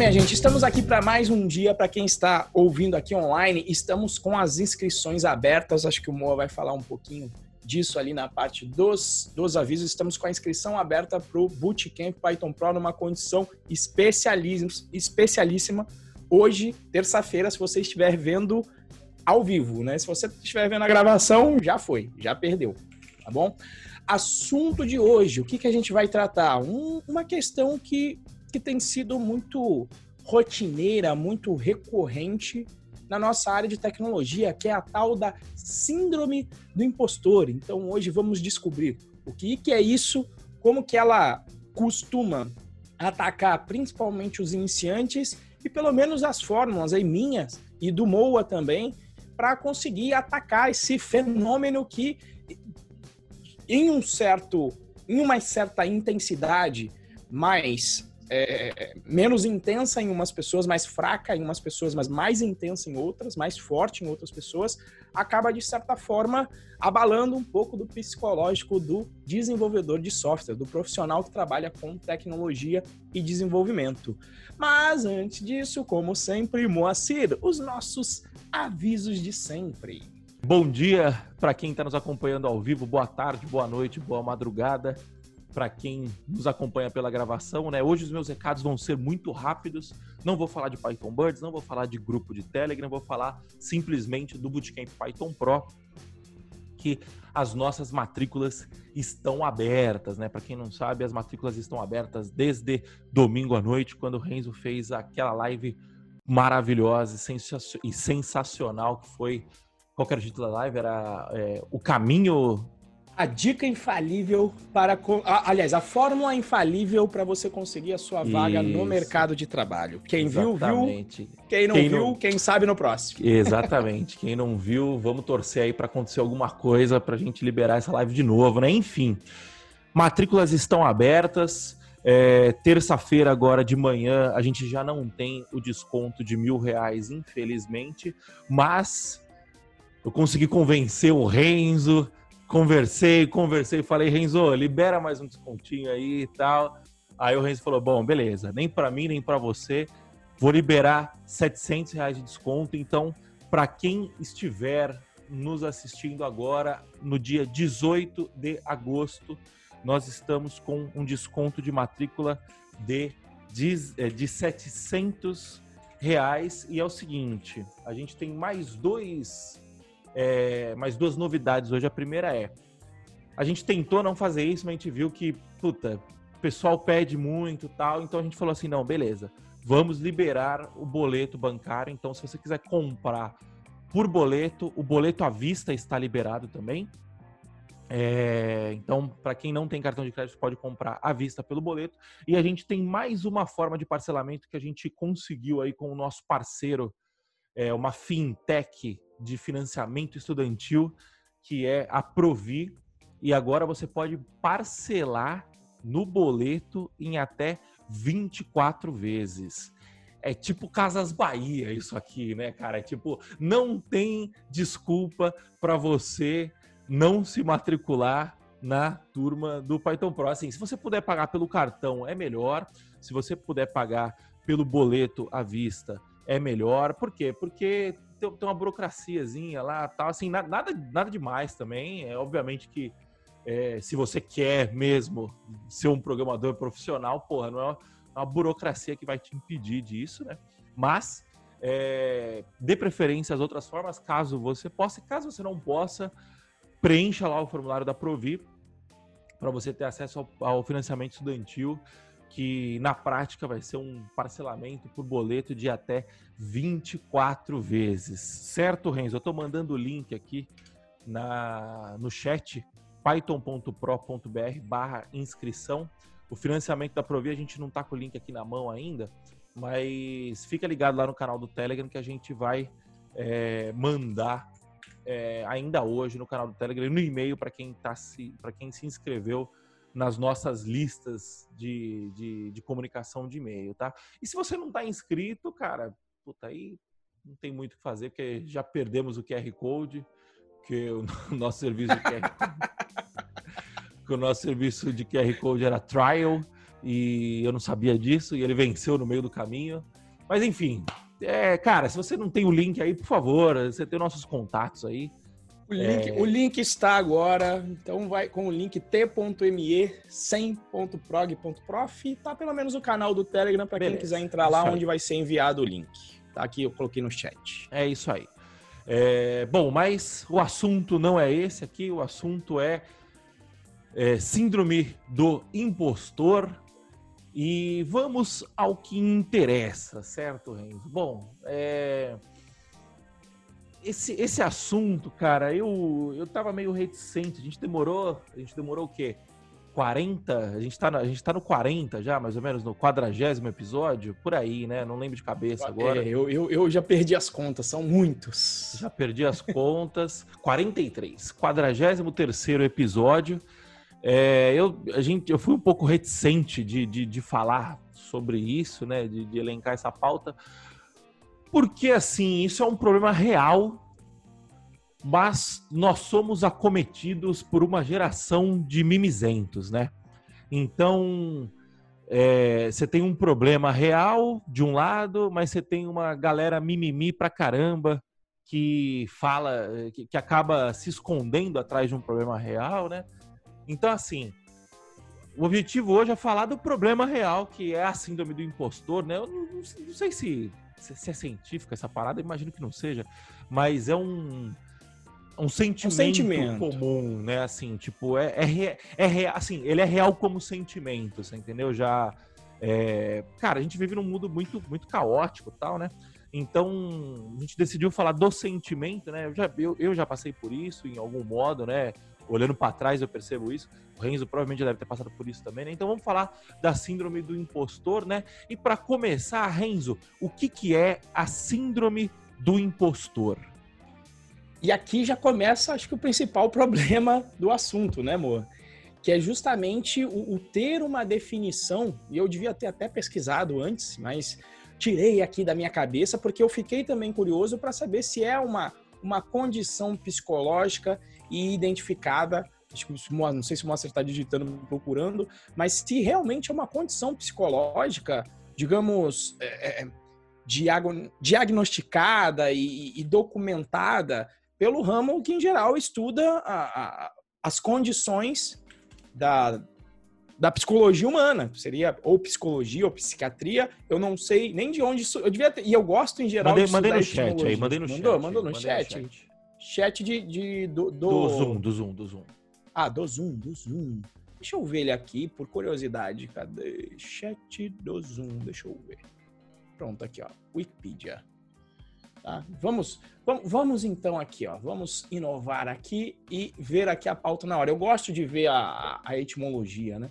minha gente, estamos aqui para mais um dia. Para quem está ouvindo aqui online, estamos com as inscrições abertas. Acho que o Moa vai falar um pouquinho disso ali na parte dos, dos avisos. Estamos com a inscrição aberta para o Bootcamp Python Pro numa condição especialíssima. Hoje, terça-feira, se você estiver vendo ao vivo, né? Se você estiver vendo a gravação, já foi, já perdeu, tá bom? Assunto de hoje, o que, que a gente vai tratar? Um, uma questão que que tem sido muito rotineira, muito recorrente na nossa área de tecnologia, que é a tal da síndrome do impostor. Então hoje vamos descobrir o que, é isso, como que ela costuma atacar principalmente os iniciantes e pelo menos as fórmulas aí minhas e do Moa também para conseguir atacar esse fenômeno que em um certo em uma certa intensidade mais é, menos intensa em umas pessoas, mais fraca em umas pessoas, mas mais intensa em outras, mais forte em outras pessoas, acaba de certa forma abalando um pouco do psicológico do desenvolvedor de software, do profissional que trabalha com tecnologia e desenvolvimento. Mas antes disso, como sempre, Moacir, os nossos avisos de sempre. Bom dia para quem está nos acompanhando ao vivo, boa tarde, boa noite, boa madrugada para quem nos acompanha pela gravação, né? Hoje os meus recados vão ser muito rápidos. Não vou falar de Python Birds, não vou falar de grupo de Telegram, vou falar simplesmente do Bootcamp Python Pro, que as nossas matrículas estão abertas, né? Para quem não sabe, as matrículas estão abertas desde domingo à noite, quando o Renzo fez aquela live maravilhosa e sensacional que foi qual era o título da live? Era é, o caminho a dica infalível para. Aliás, a fórmula infalível para você conseguir a sua vaga Isso. no mercado de trabalho. Quem Exatamente. viu, viu. Quem não quem viu, não... quem sabe no próximo. Exatamente. quem não viu, vamos torcer aí para acontecer alguma coisa para a gente liberar essa live de novo, né? Enfim, matrículas estão abertas. É, Terça-feira, agora de manhã, a gente já não tem o desconto de mil reais, infelizmente, mas eu consegui convencer o Renzo conversei, conversei, falei, Renzo, libera mais um descontinho aí e tal. Aí o Renzo falou, bom, beleza, nem para mim, nem para você, vou liberar 700 reais de desconto. Então, para quem estiver nos assistindo agora, no dia 18 de agosto, nós estamos com um desconto de matrícula de, de, eh, de 700 reais. E é o seguinte, a gente tem mais dois é, mais duas novidades hoje. A primeira é: a gente tentou não fazer isso, mas a gente viu que, puta, o pessoal pede muito tal. Então a gente falou assim: não, beleza, vamos liberar o boleto bancário. Então, se você quiser comprar por boleto, o boleto à vista está liberado também. É, então, para quem não tem cartão de crédito, pode comprar à vista pelo boleto. E a gente tem mais uma forma de parcelamento que a gente conseguiu aí com o nosso parceiro, é, uma fintech de financiamento estudantil, que é a Provi, e agora você pode parcelar no boleto em até 24 vezes. É tipo Casas Bahia isso aqui, né, cara? É tipo, não tem desculpa para você não se matricular na turma do Python Pro. Assim, se você puder pagar pelo cartão, é melhor. Se você puder pagar pelo boleto à vista, é melhor. Por quê? Porque tem, tem uma burocraciazinha lá, tal, assim, nada, nada demais também. É obviamente que é, se você quer mesmo ser um programador profissional, porra, não é uma, é uma burocracia que vai te impedir disso, né? Mas é, dê preferência às outras formas, caso você possa. Caso você não possa, preencha lá o formulário da Provi para você ter acesso ao, ao financiamento estudantil que na prática vai ser um parcelamento por boleto de até 24 vezes. Certo, Renzo? Eu estou mandando o link aqui na, no chat python.pro.br barra inscrição. O financiamento da Provi, a gente não está com o link aqui na mão ainda, mas fica ligado lá no canal do Telegram que a gente vai é, mandar é, ainda hoje no canal do Telegram, no e-mail para quem, tá quem se inscreveu nas nossas listas de, de, de comunicação de e-mail, tá? E se você não está inscrito, cara, puta, aí não tem muito o que fazer, porque já perdemos o QR Code, que o nosso serviço de QR que o nosso serviço de QR Code era trial, e eu não sabia disso, e ele venceu no meio do caminho. Mas enfim, é, cara, se você não tem o link aí, por favor, você tem nossos contatos aí. O link, é... o link está agora, então vai com o link t.me 100.prog.prof e tá pelo menos o canal do Telegram para quem quiser entrar lá, onde vai ser enviado o link. Tá aqui, eu coloquei no chat. É isso aí. É, bom, mas o assunto não é esse aqui, o assunto é, é síndrome do impostor. E vamos ao que interessa, certo, Renzo? Bom, é esse, esse assunto, cara, eu, eu tava meio reticente. A gente demorou. A gente demorou o quê? 40? A gente, tá, a gente tá no 40 já, mais ou menos, no quadragésimo episódio, por aí, né? Não lembro de cabeça agora. É, eu, eu, eu já perdi as contas, são muitos. Já perdi as contas. 43. Quadragésimo terceiro episódio. É, eu, a gente, eu fui um pouco reticente de, de, de falar sobre isso, né? De, de elencar essa pauta porque, assim, isso é um problema real, mas nós somos acometidos por uma geração de mimizentos, né? Então, é, você tem um problema real de um lado, mas você tem uma galera mimimi pra caramba que fala, que, que acaba se escondendo atrás de um problema real, né? Então, assim, o objetivo hoje é falar do problema real, que é a síndrome do impostor, né? Eu não, não, não sei se se é científica essa parada, imagino que não seja, mas é um um sentimento, um sentimento, comum, né? Assim, tipo, é, é, é, é, assim, ele é real como sentimento, você entendeu? Já, é... cara, a gente vive num mundo muito, muito caótico, tal, né? Então, a gente decidiu falar do sentimento, né? Eu já, eu, eu já passei por isso em algum modo, né? Olhando para trás, eu percebo isso. O Renzo provavelmente deve ter passado por isso também, né? Então vamos falar da síndrome do impostor, né? E para começar, Renzo, o que, que é a síndrome do impostor? E aqui já começa, acho que o principal problema do assunto, né, amor? Que é justamente o, o ter uma definição, e eu devia ter até pesquisado antes, mas tirei aqui da minha cabeça, porque eu fiquei também curioso para saber se é uma, uma condição psicológica e identificada. Não sei se o Moacir está digitando, procurando, mas se realmente é uma condição psicológica, digamos, é, é diagnosticada e, e, documentada pelo ramo que, em geral, estuda a, a, as condições da, da psicologia humana. Seria ou psicologia ou psiquiatria. Eu não sei nem de onde isso. Eu devia ter, e eu gosto em geral mandei, de mandei no chat aí, mandei no mandou, chat. Mandou no chat. no chat. Chat de, de do, do... do Zoom, do Zoom, do Zoom. Ah, do Zoom, do Zoom. Deixa eu ver ele aqui por curiosidade. Cadê? Chat do Zoom. Deixa eu ver. Pronto, aqui, ó. Wikipedia. Tá? Vamos, vamos, vamos então aqui, ó. Vamos inovar aqui e ver aqui a pauta na hora. Eu gosto de ver a, a etimologia, né?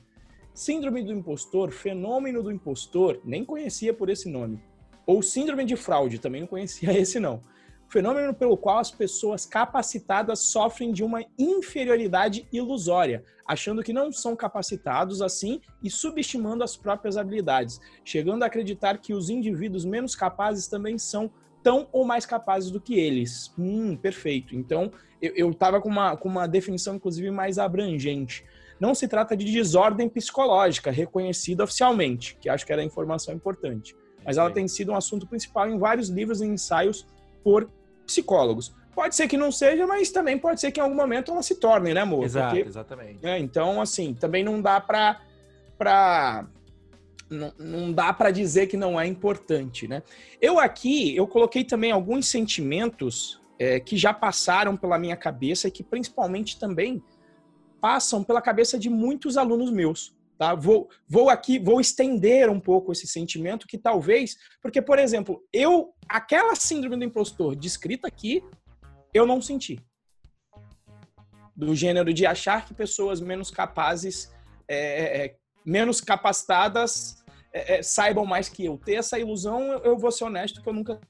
Síndrome do impostor, fenômeno do impostor, nem conhecia por esse nome. Ou síndrome de fraude, também não conhecia esse não. Fenômeno pelo qual as pessoas capacitadas sofrem de uma inferioridade ilusória, achando que não são capacitados assim e subestimando as próprias habilidades, chegando a acreditar que os indivíduos menos capazes também são tão ou mais capazes do que eles. Hum, perfeito. Então, eu estava com uma, com uma definição, inclusive, mais abrangente não se trata de desordem psicológica reconhecida oficialmente, que acho que era a informação importante. Mas ela tem sido um assunto principal em vários livros e ensaios por psicólogos. Pode ser que não seja, mas também pode ser que em algum momento ela se torne, né, amor? Exato, Porque, exatamente. É, então, assim, também não dá para pra não, não dá para dizer que não é importante, né? Eu aqui, eu coloquei também alguns sentimentos é, que já passaram pela minha cabeça e que principalmente também passam pela cabeça de muitos alunos meus. Tá? Vou, vou aqui, vou estender um pouco esse sentimento que talvez, porque, por exemplo, eu, aquela síndrome do impostor descrita aqui, eu não senti. Do gênero de achar que pessoas menos capazes, é, é, é menos capacitadas, é, é, saibam mais que eu. Ter essa ilusão, eu, eu vou ser honesto que eu nunca,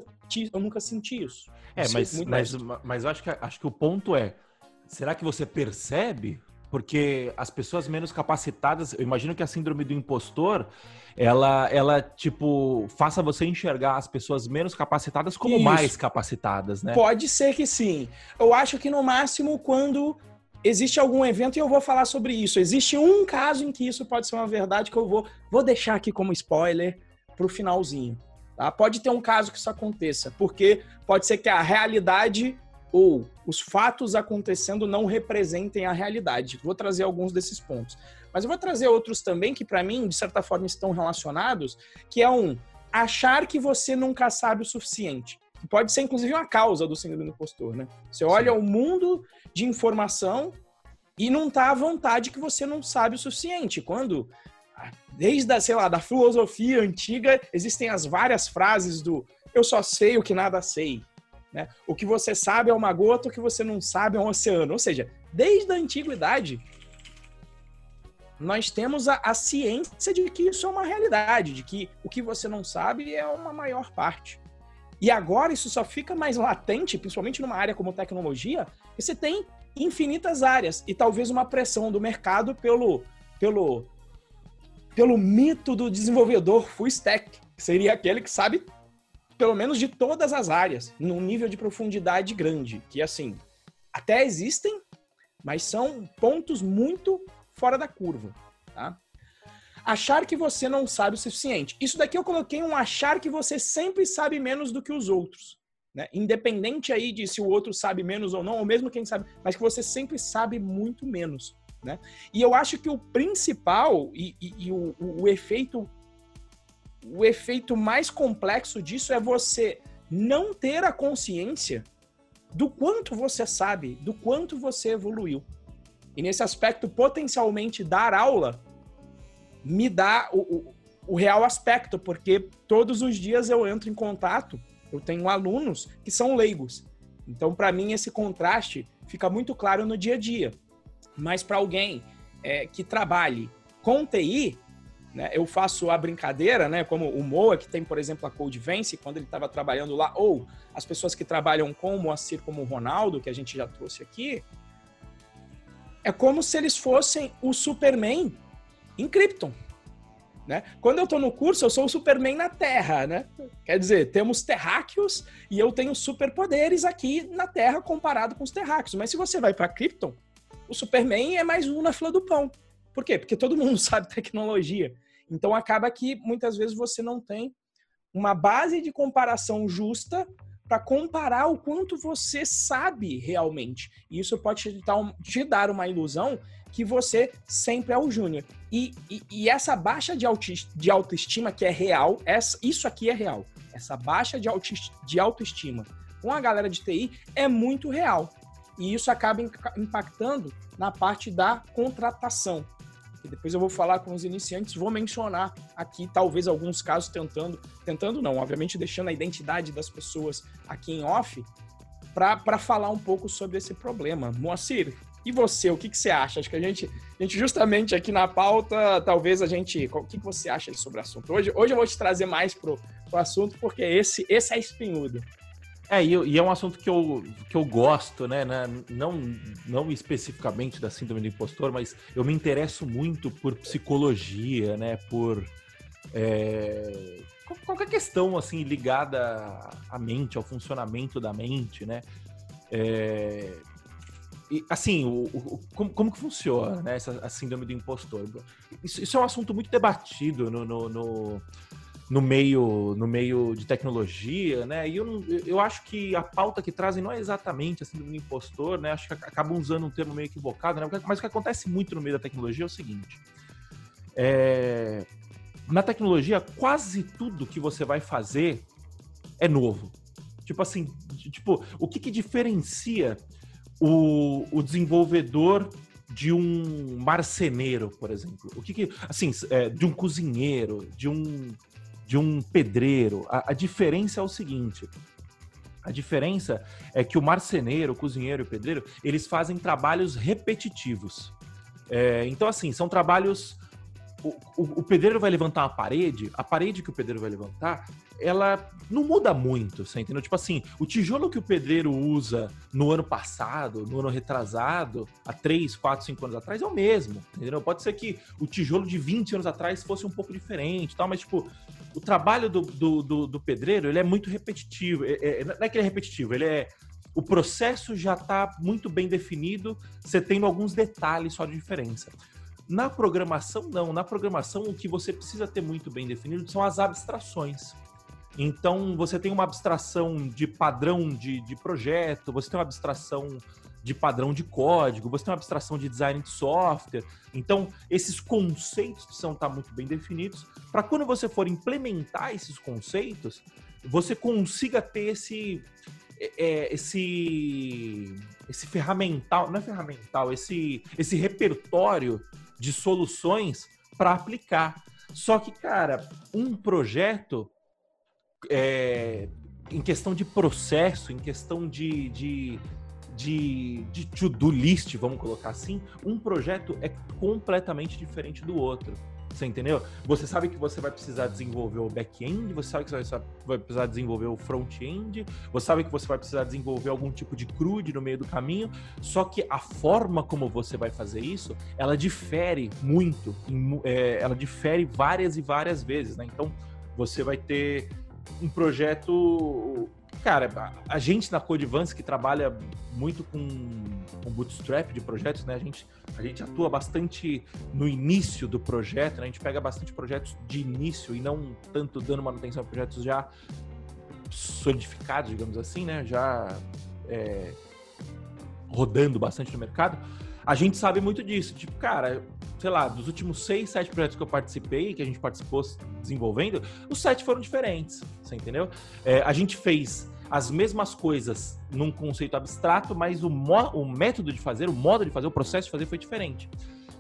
eu nunca senti isso. É, mas, mas, mas eu acho que, acho que o ponto é, será que você percebe porque as pessoas menos capacitadas, eu imagino que a síndrome do impostor, ela, ela tipo, faça você enxergar as pessoas menos capacitadas como Isso. mais capacitadas, né? Pode ser que sim. Eu acho que no máximo quando existe algum evento e eu vou falar sobre isso. Existe um caso em que isso pode ser uma verdade que eu vou, vou deixar aqui como spoiler para o finalzinho. Tá? Pode ter um caso que isso aconteça, porque pode ser que a realidade ou os fatos acontecendo não representem a realidade. Vou trazer alguns desses pontos. Mas eu vou trazer outros também que, para mim, de certa forma, estão relacionados, que é um achar que você nunca sabe o suficiente. Que pode ser, inclusive, uma causa do síndrome do impostor, né? Você olha Sim. o mundo de informação e não tá à vontade que você não sabe o suficiente. Quando, desde, a, sei lá, da filosofia antiga, existem as várias frases do eu só sei o que nada sei. Né? O que você sabe é uma gota, o que você não sabe é um oceano. Ou seja, desde a antiguidade, nós temos a, a, ciência de que isso é uma realidade, de que o que você não sabe é uma maior parte. E agora isso só fica mais latente, principalmente numa área como tecnologia, que você tem infinitas áreas e talvez uma pressão do mercado pelo, pelo, pelo mito do desenvolvedor full stack, que seria aquele que sabe pelo menos de todas as áreas, num nível de profundidade grande, que assim, até existem, mas são pontos muito fora da curva, tá? Achar que você não sabe o suficiente. Isso daqui eu coloquei um achar que você sempre sabe menos do que os outros. Né? Independente aí de se o outro sabe menos ou não, ou mesmo quem sabe, mas que você sempre sabe muito menos. Né? E eu acho que o principal e, e, e o, o, o efeito o efeito mais complexo disso é você não ter a consciência do quanto você sabe, do quanto você evoluiu. E nesse aspecto, potencialmente dar aula me dá o, o, o, real aspecto, porque todos os dias eu entro em contato, eu tenho alunos que são leigos. Então, para mim, esse contraste fica muito claro no dia a dia. Mas para alguém é, que trabalhe com TI, né? Eu faço a brincadeira, né? Como o Moa, que tem, por exemplo, a Code Vence, quando ele estava trabalhando lá, ou as pessoas que trabalham com o Moacir, como o Ronaldo, que a gente já trouxe aqui, é como se eles fossem o Superman em Krypton. Né? Quando eu estou no curso, eu sou o Superman na Terra, né? Quer dizer, temos terráqueos e eu tenho superpoderes aqui na Terra comparado com os terráqueos. Mas se você vai para Krypton, o Superman é mais um na fila do pão. Por quê? Porque todo mundo sabe tecnologia. Então acaba que muitas vezes você não tem uma base de comparação justa para comparar o quanto você sabe realmente. E isso pode te dar, te dar uma ilusão que você sempre é o júnior. E, e, e, essa baixa de, de autoestima que é real, essa, isso aqui é real. Essa baixa de, de autoestima com a galera de TI é muito real. E isso acaba impactando na parte da contratação que depois eu vou falar com os iniciantes, vou mencionar aqui talvez alguns casos tentando, tentando não, obviamente deixando a identidade das pessoas aqui em off, para falar um pouco sobre esse problema. Moacir, e você, o que, que você acha? Acho que a gente, a gente justamente aqui na pauta, talvez a gente. O que, que você acha sobre o assunto? Hoje, hoje eu vou te trazer mais pro, pro assunto, porque esse, esse é espinhudo. É, e, e, é um assunto que eu, que eu gosto, né, né? Não, não especificamente da síndrome do impostor, mas eu me interesso muito por psicologia, né? Por é, qualquer questão assim ligada à mente, ao funcionamento da mente, né? É, e, assim, o, o, como, como que funciona né, essa, a síndrome do impostor? Isso, isso é um assunto muito debatido no, no, no no meio no meio de tecnologia, né? E eu, eu acho que a pauta que trazem não é exatamente assim do impostor, né? Acho que acabam usando um termo meio equivocado, né? Mas o que acontece muito no meio da tecnologia é o seguinte: é... na tecnologia, quase tudo que você vai fazer é novo. Tipo assim, tipo, o que, que diferencia o, o desenvolvedor de um marceneiro, por exemplo? O que, que assim, é, de um cozinheiro, de um de um pedreiro. A, a, diferença é o seguinte: a diferença é que o marceneiro, o cozinheiro e o pedreiro, eles fazem trabalhos repetitivos. É, então, assim, são trabalhos. O, o, o pedreiro vai levantar uma parede, a parede que o pedreiro vai levantar ela não muda muito, você entendeu? Tipo assim, o tijolo que o pedreiro usa no ano passado, no ano retrasado, há 3, 4, 5 anos atrás, é o mesmo, entendeu? Pode ser que o tijolo de 20 anos atrás fosse um pouco diferente tal, mas, tipo, o trabalho do, do, do, do pedreiro, ele é muito repetitivo. É, é, não é que ele é repetitivo, ele é o processo já está muito bem definido, você tendo alguns detalhes só de diferença. Na programação, não. Na programação, o que você precisa ter muito bem definido são as abstrações. Então, você tem uma abstração de padrão de, de projeto, você tem uma abstração de padrão de código, você tem uma abstração de design de software. Então, esses conceitos precisam estar muito bem definidos para quando você for implementar esses conceitos, você consiga ter esse, é, é, esse, esse ferramental, não é ferramental, esse, esse repertório de soluções para aplicar. Só que, cara, um projeto é, em questão de processo, em questão de, de, de, de to-do list, vamos colocar assim, um projeto é completamente diferente do outro. Você entendeu? Você sabe que você vai precisar desenvolver o back-end, você sabe que você vai precisar desenvolver o front-end, você sabe que você vai precisar desenvolver algum tipo de CRUD no meio do caminho, só que a forma como você vai fazer isso, ela difere muito, é, ela difere várias e várias vezes, né? Então, você vai ter um projeto. Cara, a gente na Codevance que trabalha muito com, com bootstrap de projetos, né? A gente, a gente atua bastante no início do projeto, né? A gente pega bastante projetos de início e não tanto dando manutenção a projetos já solidificados, digamos assim, né? Já é, rodando bastante no mercado. A gente sabe muito disso. Tipo, cara, sei lá, dos últimos seis, sete projetos que eu participei, que a gente participou desenvolvendo, os sete foram diferentes, você entendeu? É, a gente fez as mesmas coisas num conceito abstrato, mas o, o, método de fazer, o modo de fazer, o processo de fazer foi diferente.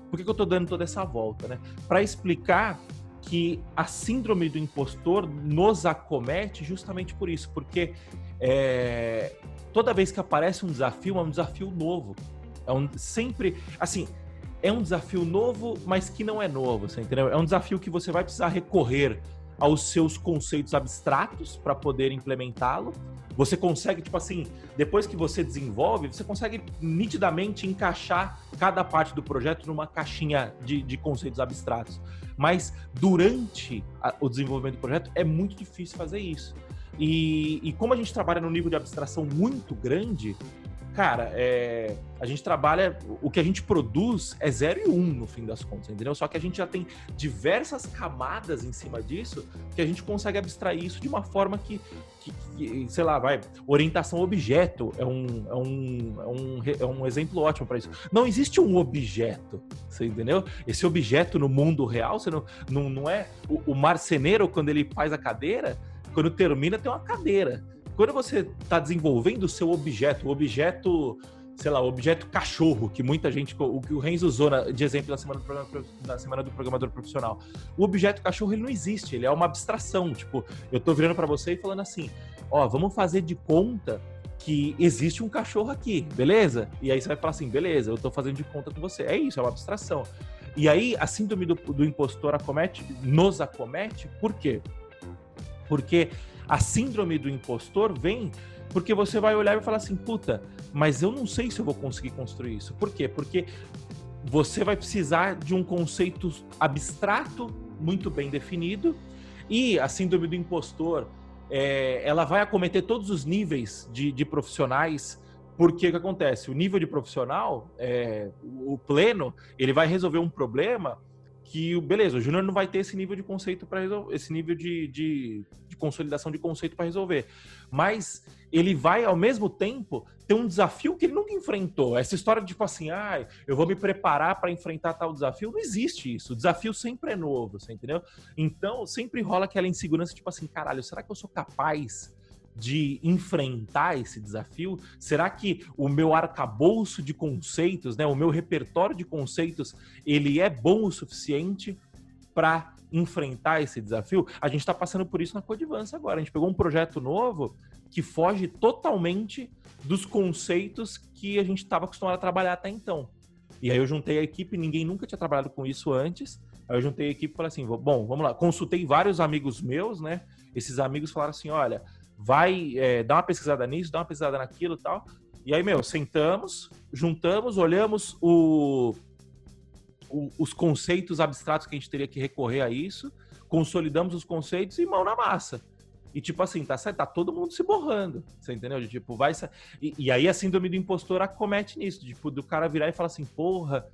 Por que, que eu estou dando toda essa volta, né? Para explicar que a síndrome do impostor nos acomete justamente por isso, porque é, toda vez que aparece um desafio, é um desafio novo. É um, sempre, assim, é um desafio novo, mas que não é novo, você entendeu? É um desafio que você vai precisar recorrer aos seus conceitos abstratos para poder implementá-lo. Você consegue, tipo assim, depois que você desenvolve, você consegue nitidamente encaixar cada parte do projeto numa caixinha de, de conceitos abstratos. Mas durante a, o desenvolvimento do projeto é muito difícil fazer isso. E, e como a gente trabalha num nível de abstração muito grande, cara, é, a gente trabalha, o que a gente produz é 0 e 1 um, no fim das contas, entendeu? Só que a gente já tem diversas camadas em cima disso que a gente consegue abstrair isso de uma forma que, que, que sei lá, vai, orientação objeto é um, é um, é um, é um exemplo ótimo para isso. Não existe um objeto, você entendeu? Esse objeto no mundo real, você não, não, não é o, o marceneiro quando ele faz a cadeira, quando termina tem uma cadeira quando você está desenvolvendo o seu objeto, o objeto, sei lá, o objeto cachorro, que muita gente, o que o Renzo usou na, de exemplo na semana, do na semana do programador profissional, o objeto cachorro ele não existe, ele é uma abstração. Tipo, eu estou virando para você e falando assim, ó, vamos fazer de conta que existe um cachorro aqui, beleza? E aí você vai falar assim, beleza, eu estou fazendo de conta com você. É isso, é uma abstração. E aí a síndrome do, do impostor acomete, nos acomete, por quê? Porque a síndrome do impostor vem porque você vai olhar e falar assim, puta, mas eu não sei se eu vou conseguir construir isso. Por quê? Porque você vai precisar de um conceito abstrato muito bem definido e a síndrome do impostor é, ela vai acometer todos os níveis de, de profissionais porque o que acontece? O nível de profissional, é, o pleno, ele vai resolver um problema que, beleza, o Júnior não vai ter esse nível de conceito para resolver, esse nível de, de, de consolidação de conceito para resolver. Mas ele vai, ao mesmo tempo, ter um desafio que ele nunca enfrentou. Essa história de, tipo assim, ah, eu vou me preparar para enfrentar tal desafio, não existe isso. O desafio sempre é novo, você entendeu? Então, sempre rola aquela insegurança, tipo assim, caralho, será que eu sou capaz de enfrentar esse desafio? Será que o meu arcabouço de conceitos, né, o meu repertório de conceitos, ele é bom o suficiente para enfrentar esse desafio? A gente está passando por isso na Codivance agora. A gente pegou um projeto novo que foge totalmente dos conceitos que a gente estava acostumado a trabalhar até então. E aí eu juntei a equipe, ninguém nunca tinha trabalhado com isso antes. Aí eu juntei a equipe e falei assim: bom, vamos lá. Consultei vários amigos meus, né? Esses amigos falaram assim: olha, vai é, dar uma pesquisada nisso, dá uma pesquisada naquilo e tal. E aí, meu, sentamos, juntamos, olhamos o, o, os conceitos abstratos que a gente teria que recorrer a isso, consolidamos os conceitos e mão na massa. E, tipo assim, tá, tá todo mundo se borrando. Você entendeu? De, tipo, vai. E, e aí a síndrome do impostor acomete nisso. Tipo, do cara virar e falar assim, porra,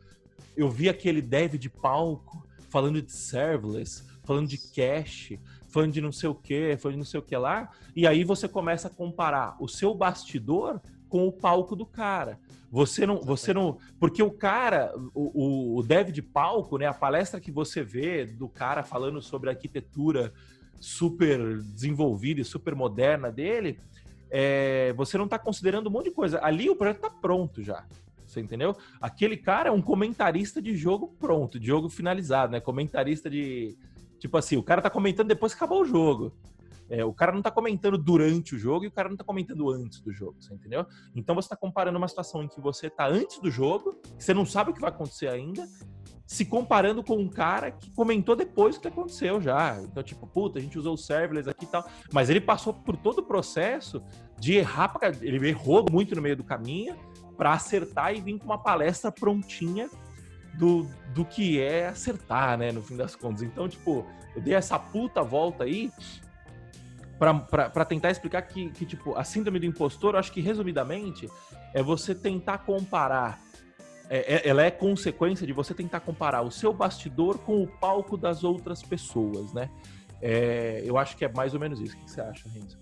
eu vi aquele dev de palco falando de serverless, falando de cache, falando de não sei o que, falando de não sei o que lá. E aí você começa a comparar o seu bastidor com o palco do cara. Você não, você não, porque o cara, o, o dev de palco, né, a palestra que você vê do cara falando sobre a arquitetura super desenvolvida e super moderna dele, é, você não está considerando um monte de coisa. Ali o projeto está pronto já. Você entendeu? Aquele cara é um comentarista de jogo pronto, de jogo finalizado, né? Comentarista de. Tipo assim, o cara tá comentando depois que acabou o jogo. É, o cara não tá comentando durante o jogo e o cara não tá comentando antes do jogo, você entendeu? Então você tá comparando uma situação em que você tá antes do jogo, que você não sabe o que vai acontecer ainda, se comparando com um cara que comentou depois do que aconteceu já. Então, tipo, puta, a gente usou o serverless aqui e tal. Mas ele passou por todo o processo de errar, ele errou muito no meio do caminho para acertar e vir com uma palestra prontinha do, do que é acertar, né, no fim das contas. Então, tipo, eu dei essa puta volta aí para tentar explicar que, que, tipo, a síndrome do impostor, eu acho que, resumidamente, é você tentar comparar é, é, ela é consequência de você tentar comparar o seu bastidor com o palco das outras pessoas, né? É, eu acho que é mais ou menos isso. O que você acha, Renzo?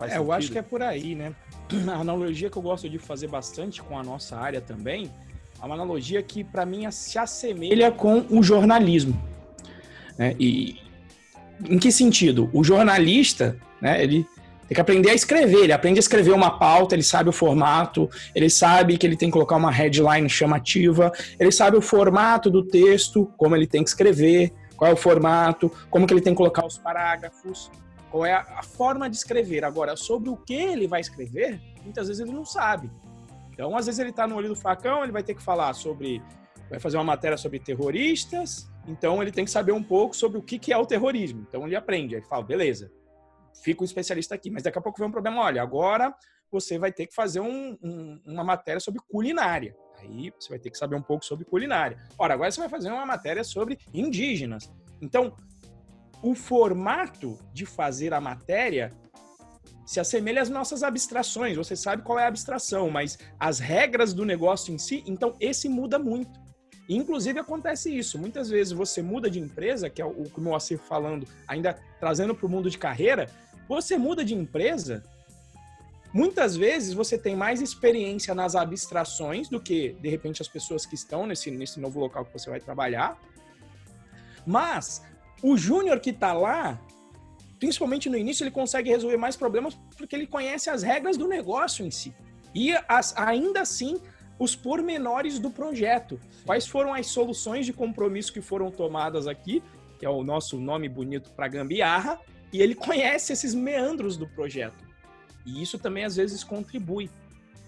é, eu acho que é por aí, né? A analogia que eu gosto de fazer bastante com a nossa área também é uma analogia que, para mim, se assemelha com o jornalismo. Né? E em que sentido? O jornalista, né, ele tem que aprender a escrever. Ele aprende a escrever uma pauta, ele sabe o formato, ele sabe que ele tem que colocar uma headline chamativa, ele sabe o formato do texto, como ele tem que escrever, qual é o formato, como que ele tem que colocar os parágrafos, qual é a forma de escrever. Agora, sobre o que ele vai escrever, muitas vezes ele não sabe. Então, às vezes ele está no olho do facão, ele vai ter que falar sobre, vai fazer uma matéria sobre terroristas, então ele tem que saber um pouco sobre o que é o terrorismo. Então ele aprende, aí fala, beleza, fica um especialista aqui. Mas daqui a pouco vem um problema, olha, agora você vai ter que fazer um, um, uma matéria sobre culinária. Aí você vai ter que saber um pouco sobre culinária. Ora, agora você vai fazer uma matéria sobre indígenas. Então, o formato de fazer a matéria se assemelha às nossas abstrações. Você sabe qual é a abstração, mas as regras do negócio em si, então esse muda muito. Inclusive acontece isso. Muitas vezes você muda de empresa, que é o que o Moacir falando, ainda trazendo para o mundo de carreira, você muda de empresa, muitas vezes você tem mais experiência nas abstrações do que, de repente, as pessoas que estão nesse, nesse novo local que você vai trabalhar. Mas o júnior que está lá, principalmente no início, ele consegue resolver mais problemas porque ele conhece as regras do negócio em si. E as, ainda assim, os pormenores do projeto. Quais foram as soluções de compromisso que foram tomadas aqui, que é o nosso nome bonito para gambiarra, e ele conhece esses meandros do projeto. E isso também às vezes contribui,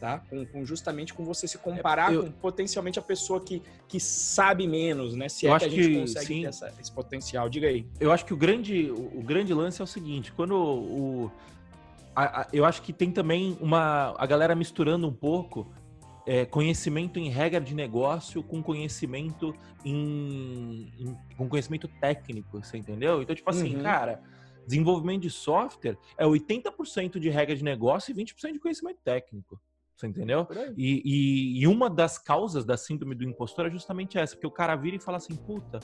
tá? Com, com justamente com você se comparar é, eu, com potencialmente a pessoa que, que sabe menos, né? Se é que a gente que, consegue sim. ter essa, esse potencial. Diga aí. Eu acho que o grande, o, o grande lance é o seguinte: quando o. A, a, eu acho que tem também uma. A galera misturando um pouco é, conhecimento em regra de negócio com conhecimento em, em, com conhecimento técnico, você entendeu? Então, tipo assim, uhum. cara, Desenvolvimento de software é 80% de regra de negócio e 20% de conhecimento técnico. Você entendeu? E, e, e, uma das causas da síndrome do impostor é justamente essa, porque o cara vira e fala assim, puta,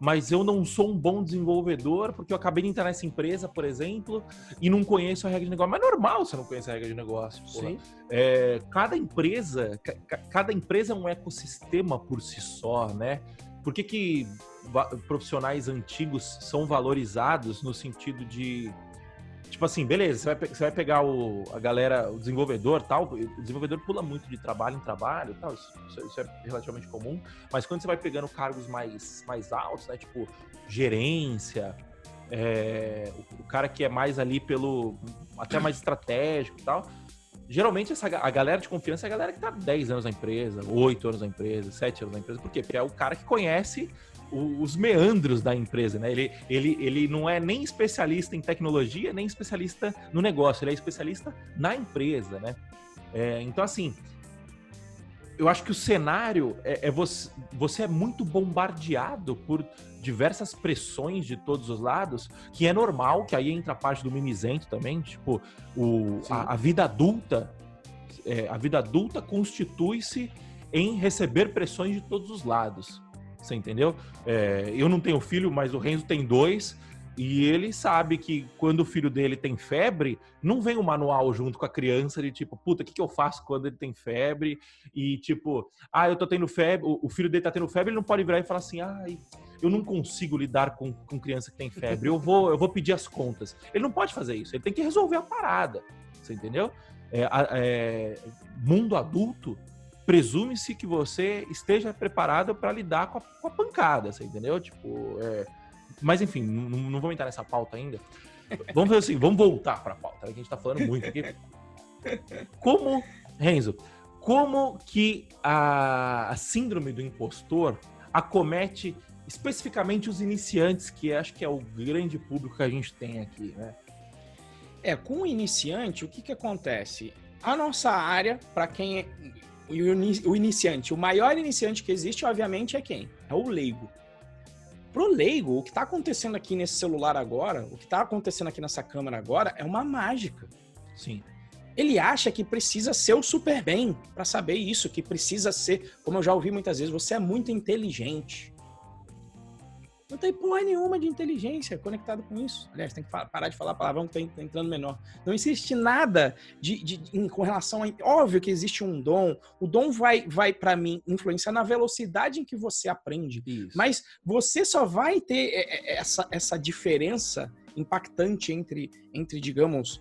mas eu não sou um bom desenvolvedor porque eu acabei de entrar nessa empresa, por exemplo, e não conheço a regra de negócio. Mas é normal você não conhecer a regra de negócio. Sim. É, cada empresa, cada empresa é um ecossistema por si só, né? Por que, que profissionais antigos são valorizados no sentido de tipo assim, beleza, você vai, você vai pegar o, a galera, o desenvolvedor tal, o desenvolvedor pula muito de trabalho em trabalho tal, isso, isso, é relativamente comum, mas quando você vai pegando cargos mais, mais altos, né, tipo gerência, é, o, o, cara que é mais ali pelo, até mais estratégico e tal, Geralmente essa, a galera de confiança é a galera que tá 10 anos na empresa, 8 anos na empresa, 7 anos na empresa. Por quê? Porque é o cara que conhece o, os meandros da empresa, né? Ele, ele, ele não é nem especialista em tecnologia, nem especialista no negócio, ele é especialista na empresa, né? É, então, assim, eu acho que o cenário é, é, você, você é muito bombardeado por diversas pressões de todos os lados, que é normal, que aí entra a parte do mimizento também, tipo, o, a, a, vida adulta, é, a vida adulta constitui-se em receber pressões de todos os lados. Você entendeu? É, eu não tenho filho, mas o Renzo tem dois. E ele sabe que quando o filho dele tem febre, não vem o um manual junto com a criança de tipo, puta, o que, que eu faço quando ele tem febre? E tipo, ah, eu tô tendo febre, o filho dele tá tendo febre, ele não pode virar e falar assim, ai, eu não consigo lidar com, com criança que tem febre, eu vou, eu vou pedir as contas. Ele não pode fazer isso, ele tem que resolver a parada, você entendeu? É, é, mundo adulto, presume-se que você esteja preparado para lidar com a, com a, pancada, você entendeu? Tipo, é mas enfim, não, não entrar nessa pauta ainda. Vamos fazer assim, vamos voltar para a pauta, que a gente está falando muito aqui. Como, Renzo, como que a, a síndrome do impostor acomete especificamente os iniciantes, que acho que é o grande público que a gente tem aqui, né? É, com o iniciante, o que que acontece? A nossa área, para quem o iniciante, o maior iniciante que existe, obviamente, é quem? É o leigo. Pro leigo, o que está acontecendo aqui nesse celular agora, o que está acontecendo aqui nessa câmera agora, é uma mágica. Sim. Ele acha que precisa ser o super bem para saber isso, que precisa ser, como eu já ouvi muitas vezes, você é muito inteligente. Não tem porra nenhuma de inteligência conectado com isso. Aliás, tem que parar de falar palavrão que tá entrando menor. Não existe nada de, de, de, com relação a. Óbvio que existe um dom. O dom vai, vai para mim, influenciar na velocidade em que você aprende. Isso. Mas você só vai ter essa, essa diferença impactante entre, entre, digamos,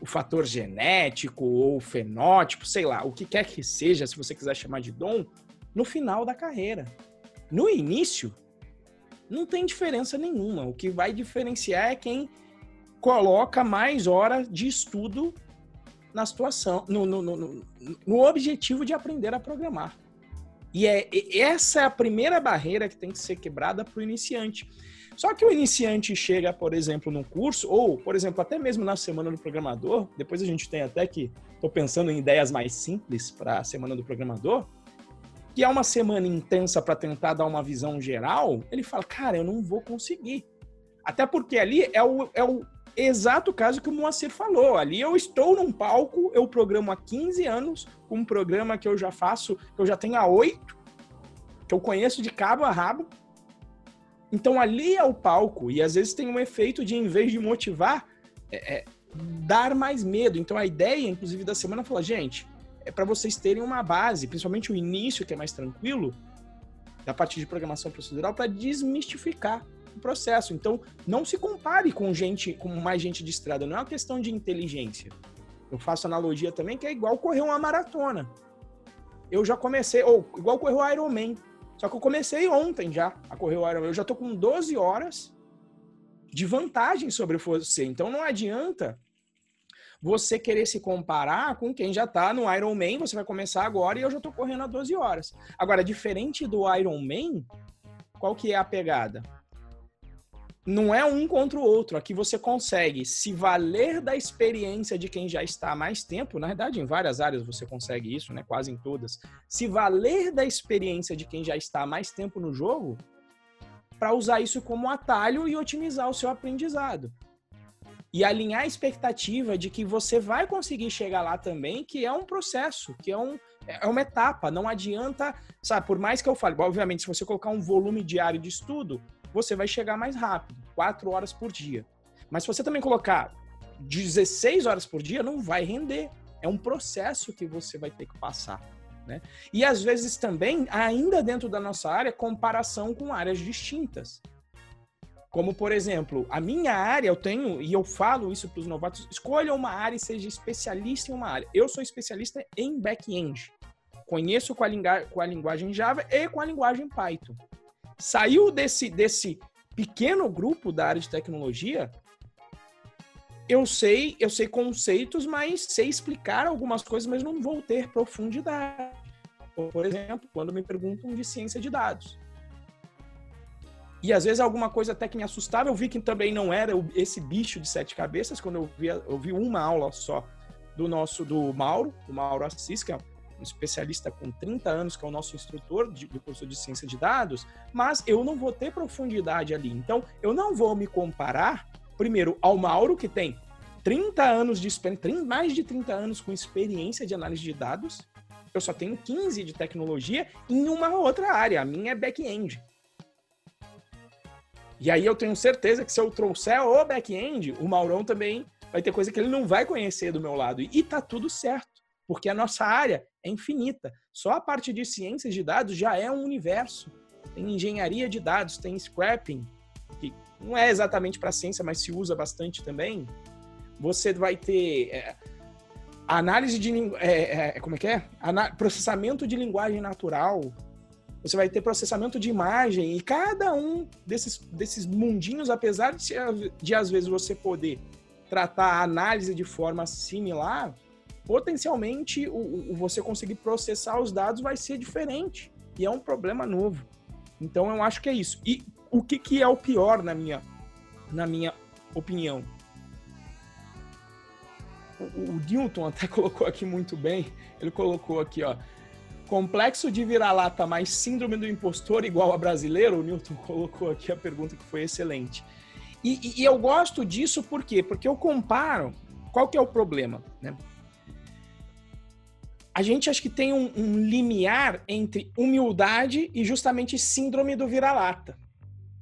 o fator genético ou fenótipo, sei lá, o que quer que seja, se você quiser chamar de dom, no final da carreira. No início, não tem diferença nenhuma. O que vai diferenciar é quem coloca mais horas de estudo na situação, no, no, no, no objetivo de aprender a programar. E é essa é a primeira barreira que tem que ser quebrada para o iniciante. Só que o iniciante chega, por exemplo, num curso, ou, por exemplo, até mesmo na Semana do Programador, depois a gente tem até que, estou pensando em ideias mais simples para a Semana do Programador, que é uma semana intensa para tentar dar uma visão geral, ele fala, cara, eu não vou conseguir. Até porque ali é o, é o exato caso que o Moacir falou. Ali eu estou num palco, eu programo há 15 anos, um programa que eu já faço, que eu já tenho há 8, que eu conheço de cabo a rabo. Então ali é o palco, e às vezes tem um efeito de, em vez de motivar, é, é, dar mais medo. Então a ideia, inclusive, da semana falar, gente, é para vocês terem uma base, principalmente o início, que é mais tranquilo, da parte de programação procedural, para desmistificar o processo. Então, não se compare com gente, com mais gente de estrada, não é uma questão de inteligência. Eu faço analogia também que é igual correr uma maratona. Eu já comecei, ou igual correr o Ironman. Só que eu comecei ontem já a correr o Ironman. Eu já tô com 12 horas de vantagem sobre você. Então não adianta você querer se comparar com quem já está no Ironman, você vai começar agora e eu já estou correndo há 12 horas. Agora, diferente do Ironman, qual que é a pegada? Não é um contra o outro. Aqui você consegue se valer da experiência de quem já está há mais tempo. Na verdade, em várias áreas você consegue isso, né? Quase em todas. Se valer da experiência de quem já está há mais tempo no jogo para usar isso como atalho e otimizar o seu aprendizado e alinhar a expectativa de que você vai conseguir chegar lá também, que é um processo, que é, um, é uma etapa. Não adianta, sabe, por mais que eu fale, obviamente, se você colocar um volume diário de estudo, você vai chegar mais rápido, quatro horas por dia. Mas se você também colocar 16 horas por dia, não vai render. É um processo que você vai ter que passar. Né? E às vezes também, ainda dentro da nossa área, comparação com áreas distintas. Como, por exemplo, a minha área, eu tenho, e eu falo isso para os novatos, escolha uma área e seja especialista em uma área. Eu sou especialista em back-end. Conheço com a, com a linguagem Java e com a linguagem Python. Saiu desse, desse pequeno grupo da área de tecnologia, eu sei, eu sei conceitos, mas sei explicar algumas coisas, mas não vou ter profundidade. Por exemplo, quando me perguntam de ciência de dados. E às vezes alguma coisa até que me assustava, eu vi que também não era esse bicho de sete cabeças, quando eu vi, eu vi uma aula só do nosso, do Mauro, do Mauro Assis, que é um especialista com 30 anos, que é o nosso instrutor de, do curso de ciência de dados, mas eu não vou ter profundidade ali. Então, eu não vou me comparar, primeiro, ao Mauro, que tem 30 anos de experiência, mais de 30 anos com experiência de análise de dados. Eu só tenho 15 de tecnologia em uma outra área. A minha é back-end. E aí eu tenho certeza que se eu trouxer o back-end, o Maurão também vai ter coisa que ele não vai conhecer do meu lado. E tá tudo certo, porque a nossa área é infinita. Só a parte de ciências de dados já é um universo. Tem engenharia de dados, tem scrapping, que não é exatamente para ciência, mas se usa bastante também. Você vai ter é, análise de é, é, como é que é? Ana processamento de linguagem natural. Você vai ter processamento de imagem e cada um desses, desses mundinhos, apesar de, de às vezes você poder tratar a análise de forma similar, potencialmente o, o, você conseguir processar os dados vai ser diferente. E é um problema novo. Então eu acho que é isso. E o que, que é o pior na minha, na minha opinião? O, o Newton até colocou aqui muito bem. Ele colocou aqui, ó. Complexo de vira-lata mais síndrome do impostor igual a brasileiro? O Newton colocou aqui a pergunta que foi excelente. E, e, eu gosto disso por quê? Porque eu comparo. Qual que é o problema? Né? A gente acha que tem um, um limiar entre humildade e justamente síndrome do vira-lata.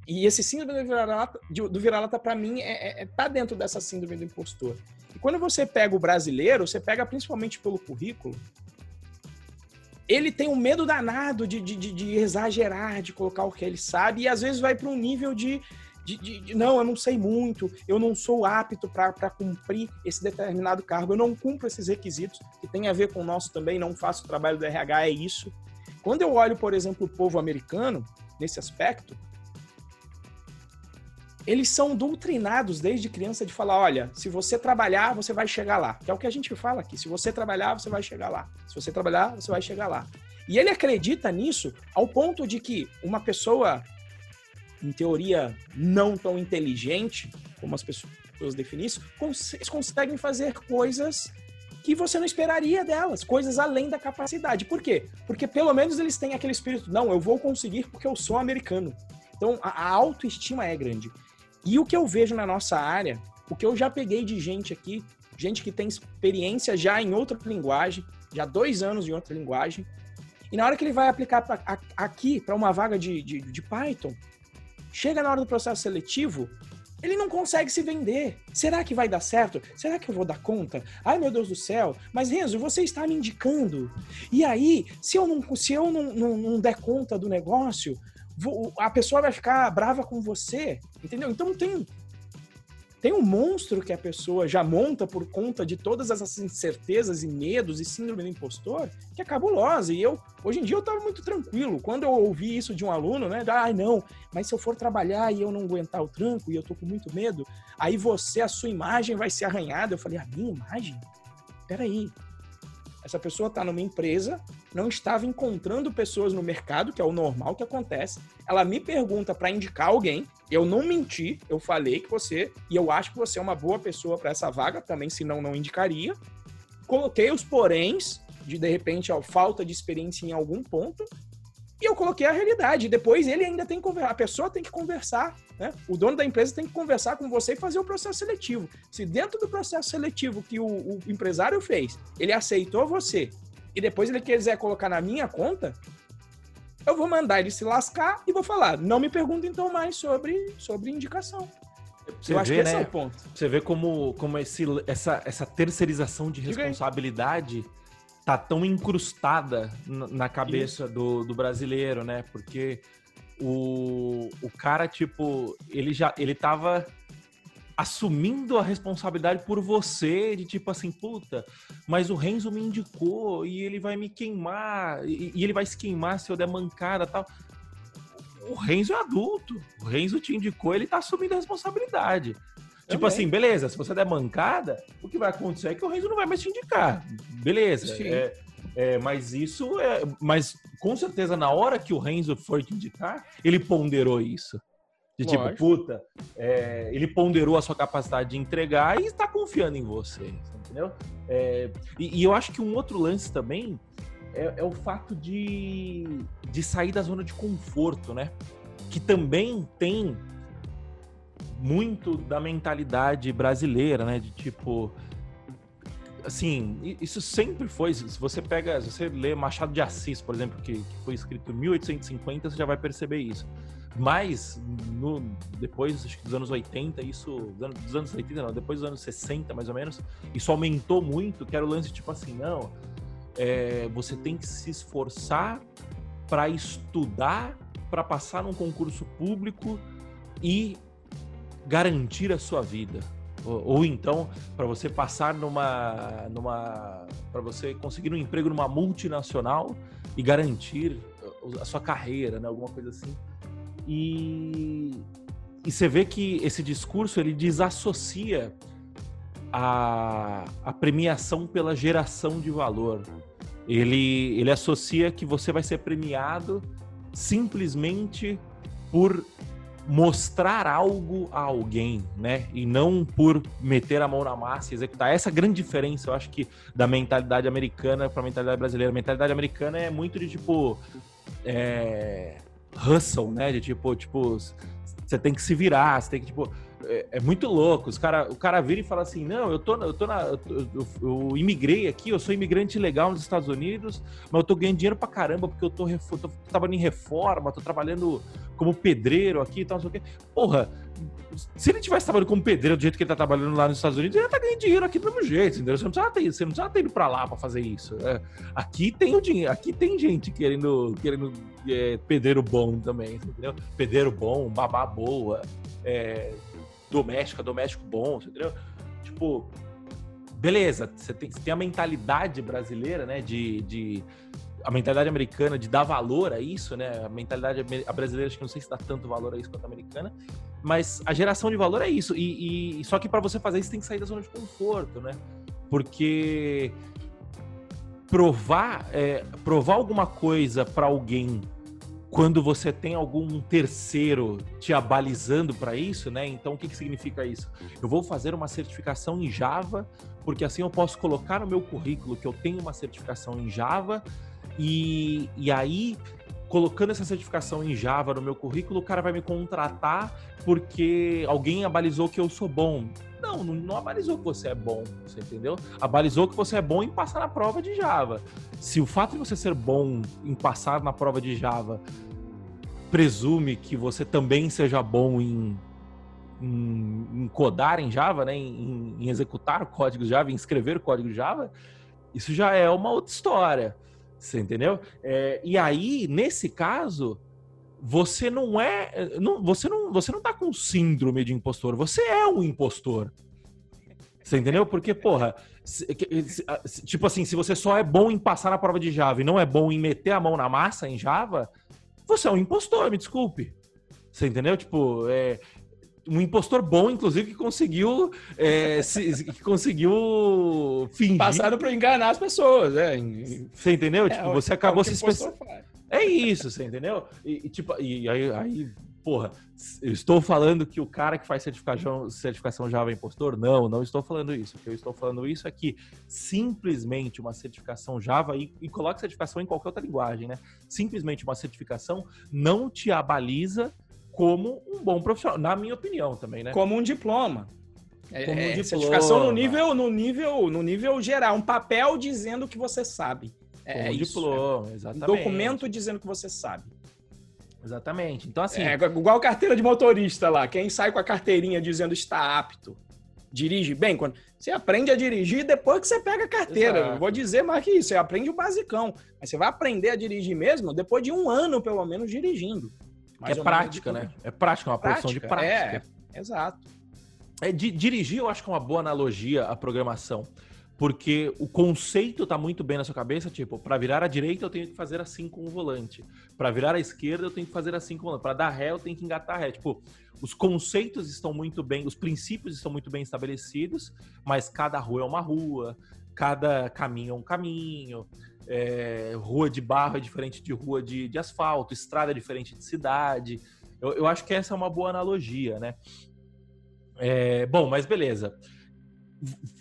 E esse síndrome do vira-lata, vira-lata para mim, é, é, é, tá dentro dessa síndrome do impostor. E quando você pega o brasileiro, você pega principalmente pelo currículo, ele tem um medo danado de, de, de, exagerar, de colocar o que ele sabe, e às vezes vai para um nível de de, de, de, não, eu não sei muito, eu não sou apto para cumprir esse determinado cargo, eu não cumpro esses requisitos, que tem a ver com o nosso também, não faço o trabalho do RH, é isso. Quando eu olho, por exemplo, o povo americano, nesse aspecto, eles são doutrinados desde criança de falar: olha, se você trabalhar, você vai chegar lá. Que é o que a gente fala aqui. Se você trabalhar, você vai chegar lá. Se você trabalhar, você vai chegar lá. E ele acredita nisso ao ponto de que uma pessoa em teoria, não tão inteligente, como as pessoas definem isso, cons conseguem fazer coisas que você não esperaria delas, coisas além da capacidade. Por quê? Porque pelo menos eles têm aquele espírito, não, eu vou conseguir porque eu sou americano. Então a, a autoestima é grande. E o que eu vejo na nossa área, o que eu já peguei de gente aqui, gente que tem experiência já em outra linguagem, já dois anos em outra linguagem, e na hora que ele vai aplicar pra, a, aqui para uma vaga de, de, de Python, Chega na hora do processo seletivo, ele não consegue se vender. Será que vai dar certo? Será que eu vou dar conta? Ai, meu Deus do céu. Mas, Renzo, você está me indicando. E aí, se eu não, se eu não, não, não der conta do negócio, a pessoa vai ficar brava com você. Entendeu? Então tem, tem um monstro que a pessoa já monta por conta de todas essas incertezas e medos e síndrome do impostor, que é cabulosa. E eu, hoje em dia, eu estava muito tranquilo. Quando eu ouvi isso de um aluno, né? Ai, ah, não, mas se eu for trabalhar e eu não aguentar o tranco e eu tô com muito medo, aí você, a sua imagem vai ser arranhada. Eu falei, a minha imagem? Peraí, essa pessoa está numa empresa, não estava encontrando pessoas no mercado, que é o normal que acontece. Ela me pergunta para indicar alguém. Eu não menti, eu falei que você, e eu acho que você é uma boa pessoa para essa vaga, também, senão não indicaria. Coloquei os poréns, de de repente, a falta de experiência em algum ponto, e eu coloquei a realidade. Depois ele ainda tem que conversar. A pessoa tem que conversar, né? O dono da empresa tem que conversar com você e fazer o processo seletivo. Se dentro do processo seletivo que o, o empresário fez, ele aceitou você e depois ele quiser colocar na minha conta, eu vou mandar ele se lascar e vou falar: não me pergunta então mais sobre, sobre indicação. Você eu acho que esse é né? o ponto. Você vê como, como esse, essa, essa terceirização de responsabilidade tá tão incrustada na cabeça do, do brasileiro, né? Porque o, o cara, tipo, ele já ele tava assumindo a responsabilidade por você, de tipo assim, puta, mas o Renzo me indicou e ele vai me queimar, e, e ele vai se queimar se eu der mancada tal. O Renzo é adulto, o Renzo te indicou, ele tá assumindo a responsabilidade. Tipo assim, beleza, se você der mancada, o que vai acontecer é que o Renzo não vai mais te indicar. Beleza. É, é, mas isso é. Mas com certeza, na hora que o Renzo for te indicar, ele ponderou isso. De tipo, Lógico. puta, é, ele ponderou a sua capacidade de entregar e está confiando em você, entendeu? É, e, e, eu acho que um outro lance também é, é o fato de, de sair da zona de conforto, né? Que também tem muito da mentalidade brasileira, né? De tipo, assim, isso sempre foi. Se você pega, se você lê Machado de Assis, por exemplo, que, que foi escrito em 1850, você já vai perceber isso. Mas no, depois acho que dos anos 80, isso. Dos anos 80, não, depois dos anos 60, mais ou menos, isso aumentou muito, que era o lance tipo assim, não. É, você tem que se esforçar para estudar, para passar num concurso público e garantir a sua vida. Ou, ou então, para você passar numa. numa para você conseguir um emprego numa multinacional e garantir a sua carreira, né? alguma coisa assim. E, e você vê que esse discurso ele desassocia a, a premiação pela geração de valor. Ele, ele associa que você vai ser premiado simplesmente por mostrar algo a alguém, né? E não por meter a mão na massa e executar. Essa é a grande diferença, eu acho que, da mentalidade americana para a mentalidade brasileira. A mentalidade americana é muito de tipo. É, hustle, né? De tipo, tipo, você tem que se virar, você tem que, tipo. É, é muito louco. Os cara, o cara vira e fala assim: não, eu tô, eu tô na. Eu, eu, eu, imigrei aqui, eu sou imigrante legal nos Estados Unidos, mas eu tô ganhando dinheiro pra caramba, porque eu tô, tô, trabalhando em reforma, tô trabalhando como pedreiro aqui e tal, não sei o quê. Porra, se ele tivesse trabalhando como pedreiro do jeito que ele tá trabalhando lá nos Estados Unidos, ele ia tá ganhando dinheiro aqui do mesmo jeito, entendeu? Você não precisa ter, você não precisa ter ido pra lá pra fazer isso. É, aqui tem o dinheiro, aqui tem gente querendo, querendo é, pedreiro bom também, entendeu? Pedreiro bom, babá boa, é, doméstica, doméstico bom, entendeu? Tipo, beleza, você tem, você tem a mentalidade brasileira, né, de, de a mentalidade americana de dar valor a isso, né? A mentalidade a brasileira acho que não sei se dá tanto valor a isso quanto a americana, mas a geração de valor é isso. E, e só que para você fazer isso tem que sair da zona de conforto, né? Porque provar é, provar alguma coisa para alguém quando você tem algum terceiro te abalizando para isso, né? Então, o que, que significa isso? Eu vou fazer uma certificação em Java, porque assim eu posso colocar no meu currículo que eu tenho uma certificação em Java, e, e aí, colocando essa certificação em Java no meu currículo, o cara vai me contratar porque alguém abalizou que eu sou bom. Não, não, abalizou que você é bom, você entendeu? Abalizou que você é bom em passar na prova de Java. Se o fato de você ser bom em passar na prova de Java presume que você também seja bom em, em, em codar em Java, né? Em, em executar código Java, em escrever código Java, isso já é uma outra história. Você entendeu? É, e aí, nesse caso, você não é. Não, você, não, você não tá com síndrome de impostor, você é um impostor. Você entendeu? Porque, porra, se, se, tipo assim, se você só é bom em passar na prova de Java e não é bom em meter a mão na massa em Java, você é um impostor, me desculpe. Você entendeu? Tipo, é, um impostor bom, inclusive, que conseguiu é, se, que conseguiu fingir. Passaram para enganar as pessoas, é. Você entendeu? É, tipo, você acabou é se especializando. É isso, você entendeu? E, e tipo, e aí, aí, porra, eu estou falando que o cara que faz certificação, certificação Java é impostor? Não, não estou falando isso. O que eu estou falando isso é que simplesmente uma certificação Java, e, e coloque certificação em qualquer outra linguagem, né? Simplesmente uma certificação não te abaliza como um bom profissional, na minha opinião também, né? Como um diploma. É, como um é, diploma. Certificação no nível, no nível, no nível geral, um papel dizendo que você sabe. É, um isso, diploma, exatamente. documento dizendo que você sabe. Exatamente. Então, assim. É, igual carteira de motorista lá. Quem sai com a carteirinha dizendo está apto, dirige bem. Quando você aprende a dirigir depois que você pega a carteira. Vou dizer mais que isso. Você aprende o basicão. Mas você vai aprender a dirigir mesmo depois de um ano, pelo menos, dirigindo. Mais é prática, né? É prática, é uma prática, profissão de prática. É, exato. É, di dirigir, eu acho que é uma boa analogia à programação. Porque o conceito tá muito bem na sua cabeça, tipo, para virar à direita eu tenho que fazer assim com o volante. Para virar à esquerda eu tenho que fazer assim com o volante. Para dar ré eu tenho que engatar ré. Tipo, os conceitos estão muito bem, os princípios estão muito bem estabelecidos, mas cada rua é uma rua, cada caminho é um caminho é, rua de barro é diferente de rua de, de asfalto, estrada é diferente de cidade. Eu, eu, acho que essa é uma boa analogia, né? É, bom, mas beleza.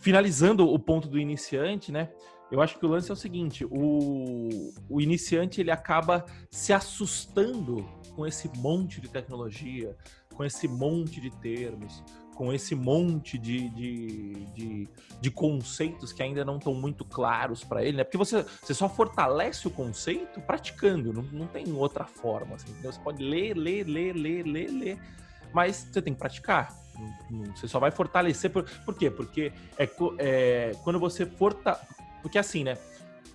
Finalizando o ponto do iniciante, né? Eu acho que o lance é o seguinte: o, o iniciante ele acaba se assustando com esse monte de tecnologia, com esse monte de termos, com esse monte de, de, de, de conceitos que ainda não estão muito claros para ele, né? Porque você, você só fortalece o conceito praticando, não, não tem outra forma. Assim, você pode ler, ler, ler, ler, ler, ler, mas você tem que praticar. Você só vai fortalecer. Por, por quê? Porque é, é quando você forta. Porque assim, né?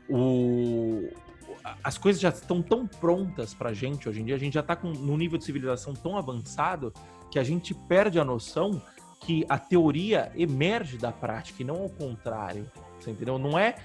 O, as coisas já estão tão prontas pra gente hoje em dia, a gente já tá com num nível de civilização tão avançado que a gente perde a noção que a teoria emerge da prática e não ao contrário. Você entendeu? Não é.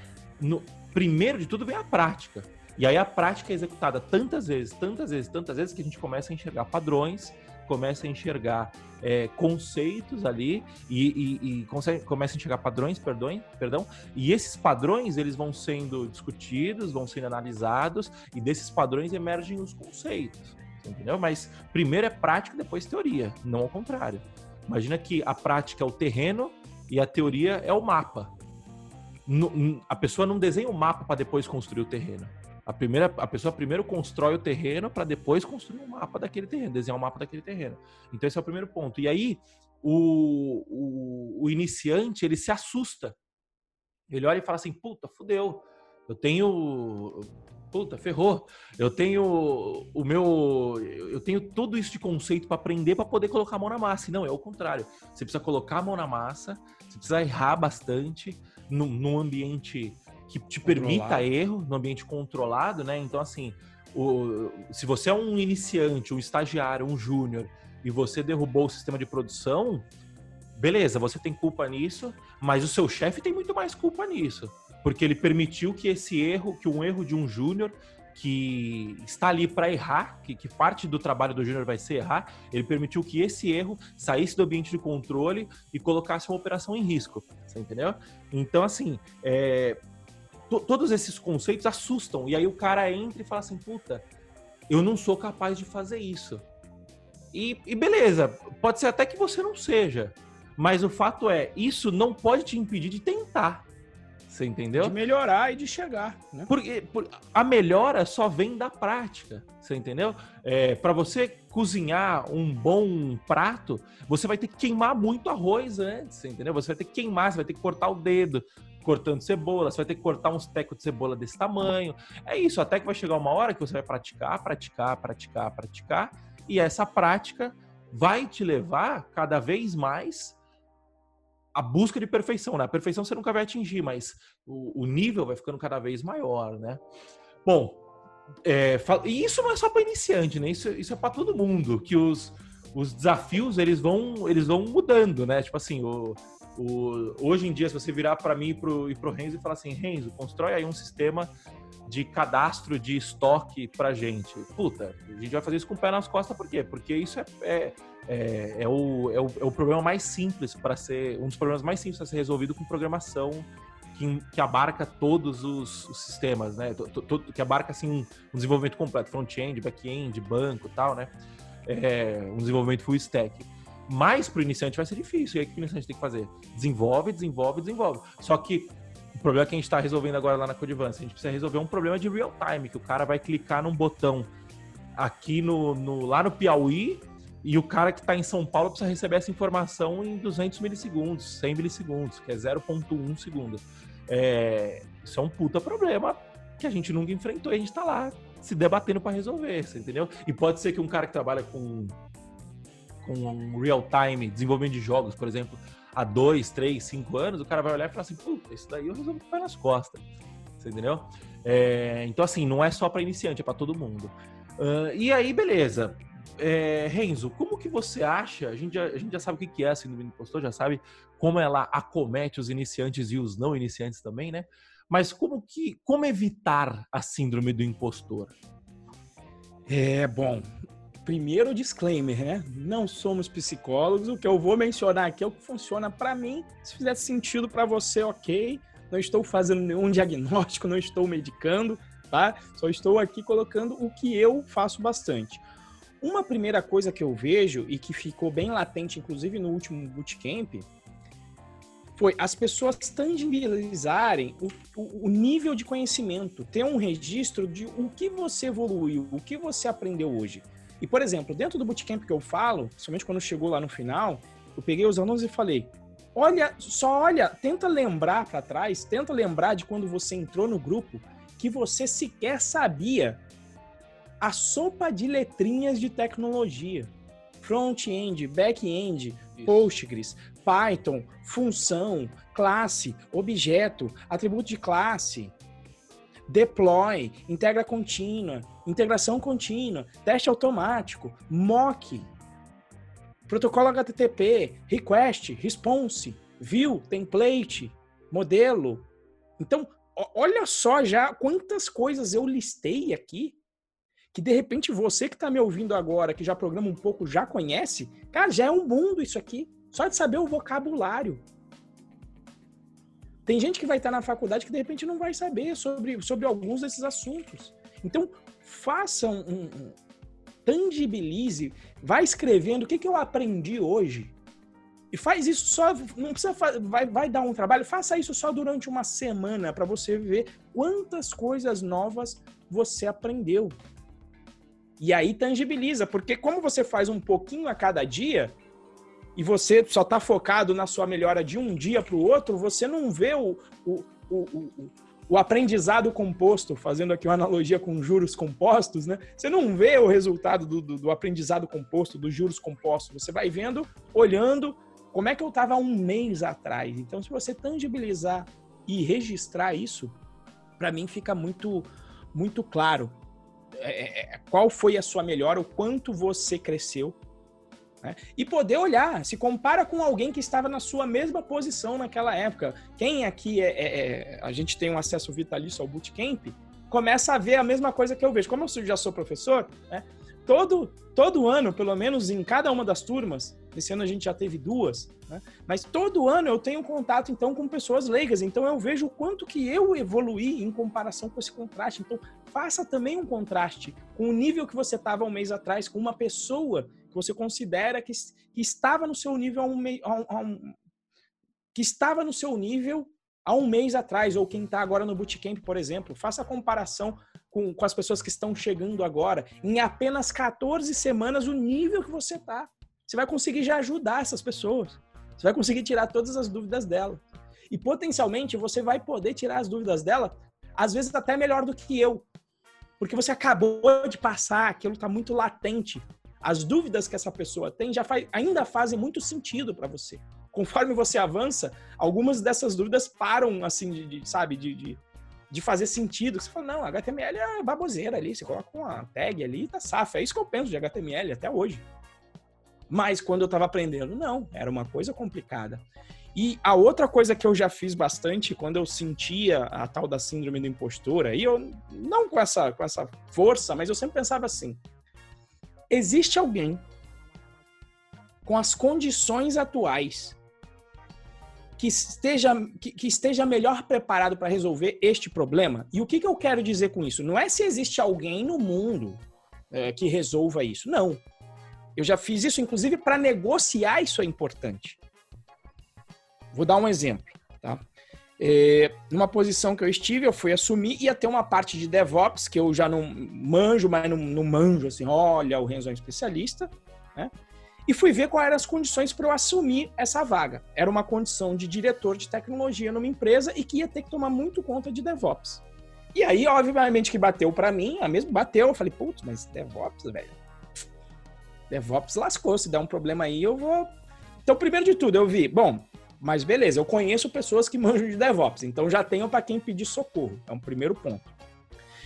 No, primeiro de tudo vem a prática. E aí a prática é executada tantas vezes, tantas vezes, tantas vezes que a gente começa a enxergar padrões, começa a enxergar é, conceitos ali e, e, e consegue, começa a enxergar padrões, perdão, perdão, e esses padrões eles vão sendo discutidos, vão sendo analisados e desses padrões emergem os conceitos, entendeu? Mas primeiro é prática, depois teoria, não ao contrário. Imagina que a prática é o terreno e a teoria é o mapa. A pessoa não desenha o mapa para depois construir o terreno. A, primeira, a pessoa primeiro constrói o terreno para depois construir um mapa daquele terreno, desenhar um mapa daquele terreno. Então esse é o primeiro ponto. E aí o, o, o iniciante ele se assusta. Ele olha e fala assim: puta, fudeu. Eu tenho puta, ferrou. Eu tenho o meu. Eu tenho tudo isso de conceito para aprender para poder colocar a mão na massa. E não, é o contrário. Você precisa colocar a mão na massa, você precisa errar bastante num, num ambiente que te permita erro no ambiente controlado, né? Então, assim, o, se você é um iniciante, um estagiário, um júnior, e você derrubou o sistema de produção, beleza, você tem culpa nisso, mas o seu chefe tem muito mais culpa nisso. Porque ele permitiu que esse erro, que um erro de um júnior que está ali para errar, que, que, parte do trabalho do júnior vai ser errar, ele permitiu que esse erro saísse do ambiente de controle e colocasse uma operação em risco. Você entendeu? Então, assim, é, todos esses conceitos assustam. E aí o cara entra e fala assim: puta, eu não sou capaz de fazer isso. E, e, beleza, pode ser até que você não seja. Mas o fato é, isso não pode te impedir de tentar. Você entendeu? De melhorar e de chegar. Né? Porque, por, a melhora só vem da prática. Você entendeu? É, para você cozinhar um bom prato, você vai ter que queimar muito arroz antes, entendeu? Você vai ter que queimar, você vai ter que cortar o dedo, cortando cebola, você vai ter que cortar uns tecos de cebola desse tamanho. É isso, até que vai chegar uma hora que você vai praticar, praticar, praticar, praticar, e essa prática vai te levar cada vez mais à busca de perfeição, né? A perfeição você nunca vai atingir, mas o, o nível vai ficando cada vez maior, né? Bom, é, e isso não é só para iniciante, né? Isso, isso é para todo mundo, que os, os desafios eles vão eles vão mudando, né? Tipo assim, o, o, hoje em dia, se você virar para mim pro, e pro Renzo e falar assim, Renzo, constrói aí um sistema de cadastro de estoque pra gente. Puta, a gente vai fazer isso com o pé nas costas, por quê? Porque isso é, é, é, é o, é, o, é o problema mais simples para ser, um dos problemas mais simples para ser resolvido com programação que, que abarca todos os, os sistemas, né? que abarca, assim, um, um desenvolvimento completo, front-end, back-end, banco tal, né? É, um desenvolvimento full stack. Mas para o iniciante vai ser difícil. E aí o que o iniciante tem que fazer? Desenvolve, desenvolve, desenvolve. Só que o problema que a gente está resolvendo agora lá na Codivance, a gente precisa resolver um problema de real time, que o cara vai clicar num botão aqui no, no lá no Piauí e o cara que está em São Paulo precisa receber essa informação em 200 milissegundos, 100 milissegundos, que é 0.1 segundo. É, isso é um puta problema que a gente nunca enfrentou e a gente está lá se debatendo para resolver, entendeu? E pode ser que um cara que trabalha com com real-time, desenvolvimento de jogos, por exemplo, há dois, três, cinco anos, o cara vai olhar e falar assim, puta, isso daí eu resolvo com nas costas. Você entendeu? É, então, assim, não é só para iniciante, é para todo mundo. Uh, e aí, beleza. É, Renzo, como que você acha? A gente já, a gente já sabe o que é a síndrome do impostor, já sabe como ela acomete os iniciantes e os não iniciantes também, né? Mas como que como evitar a síndrome do impostor? É bom primeiro disclaimer, né? Não somos psicólogos. O que eu vou mencionar aqui é o que funciona para mim. Se fizer sentido para você, ok. Não estou fazendo nenhum diagnóstico, não estou medicando, tá? Só estou aqui colocando o que eu faço bastante. Uma primeira coisa que eu vejo e que ficou bem latente, inclusive no último bootcamp, foi as pessoas tangibilizarem o, o, o, nível de conhecimento, ter um registro de o que você evoluiu, o que você aprendeu hoje. E, por exemplo, dentro do bootcamp que eu falo, principalmente quando chegou lá no final, eu peguei os alunos e falei: olha, só olha, tenta lembrar para trás, tenta lembrar de quando você entrou no grupo que você sequer sabia a sopa de letrinhas de tecnologia. Front-end, back-end, Postgres, Python, função, classe, objeto, atributo de classe, deploy, integra contínua, integração contínua, teste automático, mock, protocolo HTTP, request, response, view, template, modelo. Então, olha só já quantas coisas eu listei aqui que de repente você que está me ouvindo agora, que já programa um pouco, já conhece, cara, já é um mundo isso aqui. Só de saber o vocabulário. Tem gente que vai estar na faculdade que de repente não vai saber sobre, sobre alguns desses assuntos. Então, faça um, um tangibilize, vai escrevendo o que, que eu aprendi hoje. E faz isso só, não precisa vai, vai dar um trabalho, faça isso só durante uma semana para você ver quantas coisas novas você aprendeu. E aí tangibiliza, porque como você faz um pouquinho a cada dia, e você só está focado na sua melhora de um dia para o outro, você não vê o, o, o, o, o aprendizado composto, fazendo aqui uma analogia com juros compostos, né? Você não vê o resultado do, do, do aprendizado composto, dos juros compostos. Você vai vendo, olhando como é que eu estava um mês atrás. Então, se você tangibilizar e registrar isso, para mim fica muito, muito claro é, é, é, qual foi a sua melhora, o quanto você cresceu né? E poder olhar, se compara com alguém que estava na sua mesma posição naquela época. Quem aqui é, é, é, a gente tem um acesso vitalício ao bootcamp, começa a ver a mesma coisa que eu vejo. Como eu já sou professor, né? todo, todo ano, pelo menos em cada uma das turmas, esse ano a gente já teve duas, né? mas todo ano eu tenho contato então com pessoas leigas, então eu vejo o quanto que eu evoluí em comparação com esse contraste. Então faça também um contraste com o nível que você estava um mês atrás, com uma pessoa você considera que, que estava no seu nível há um, há um, que estava no seu nível há um mês atrás, ou quem está agora no Bootcamp, por exemplo. Faça a comparação com, com as pessoas que estão chegando agora. Em apenas 14 semanas, o nível que você está. Você vai conseguir já ajudar essas pessoas. Você vai conseguir tirar todas as dúvidas dela. E potencialmente você vai poder tirar as dúvidas dela, às vezes até melhor do que eu. Porque você acabou de passar, aquilo está muito latente as dúvidas que essa pessoa tem já faz, ainda fazem muito sentido para você. Conforme você avança, algumas dessas dúvidas param, assim, de, de sabe, de, de, de, fazer sentido. Você fala, não, HTML é baboseira ali, você coloca uma tag ali e tá safo. É isso que eu penso de HTML até hoje. Mas quando eu estava aprendendo, não, era uma coisa complicada. E a outra coisa que eu já fiz bastante quando eu sentia a tal da síndrome do impostor, aí eu não com essa com essa força, mas eu sempre pensava assim: existe alguém com as condições atuais que esteja, que, que esteja melhor preparado para resolver este problema? E o que, que eu quero dizer com isso? Não é se existe alguém no mundo é, que resolva isso. Não. Eu já fiz isso, inclusive, para negociar isso é importante. Vou dar um exemplo. Tá? É, numa posição que eu estive, eu fui assumir, ia ter uma parte de DevOps, que eu já não manjo, mas não, não manjo, assim, olha, o Renzo é um especialista, né? E fui ver quais eram as condições para eu assumir essa vaga. Era uma condição de diretor de tecnologia numa empresa e que ia ter que tomar muito conta de DevOps. E aí, obviamente, que bateu para mim, a mesmo bateu, eu falei, putz, mas DevOps, velho. DevOps lascou, se der um problema aí, eu vou. Então, primeiro de tudo, eu vi, bom, mas beleza, eu conheço pessoas que manjam de DevOps, então já tenho para quem pedir socorro. É um primeiro ponto.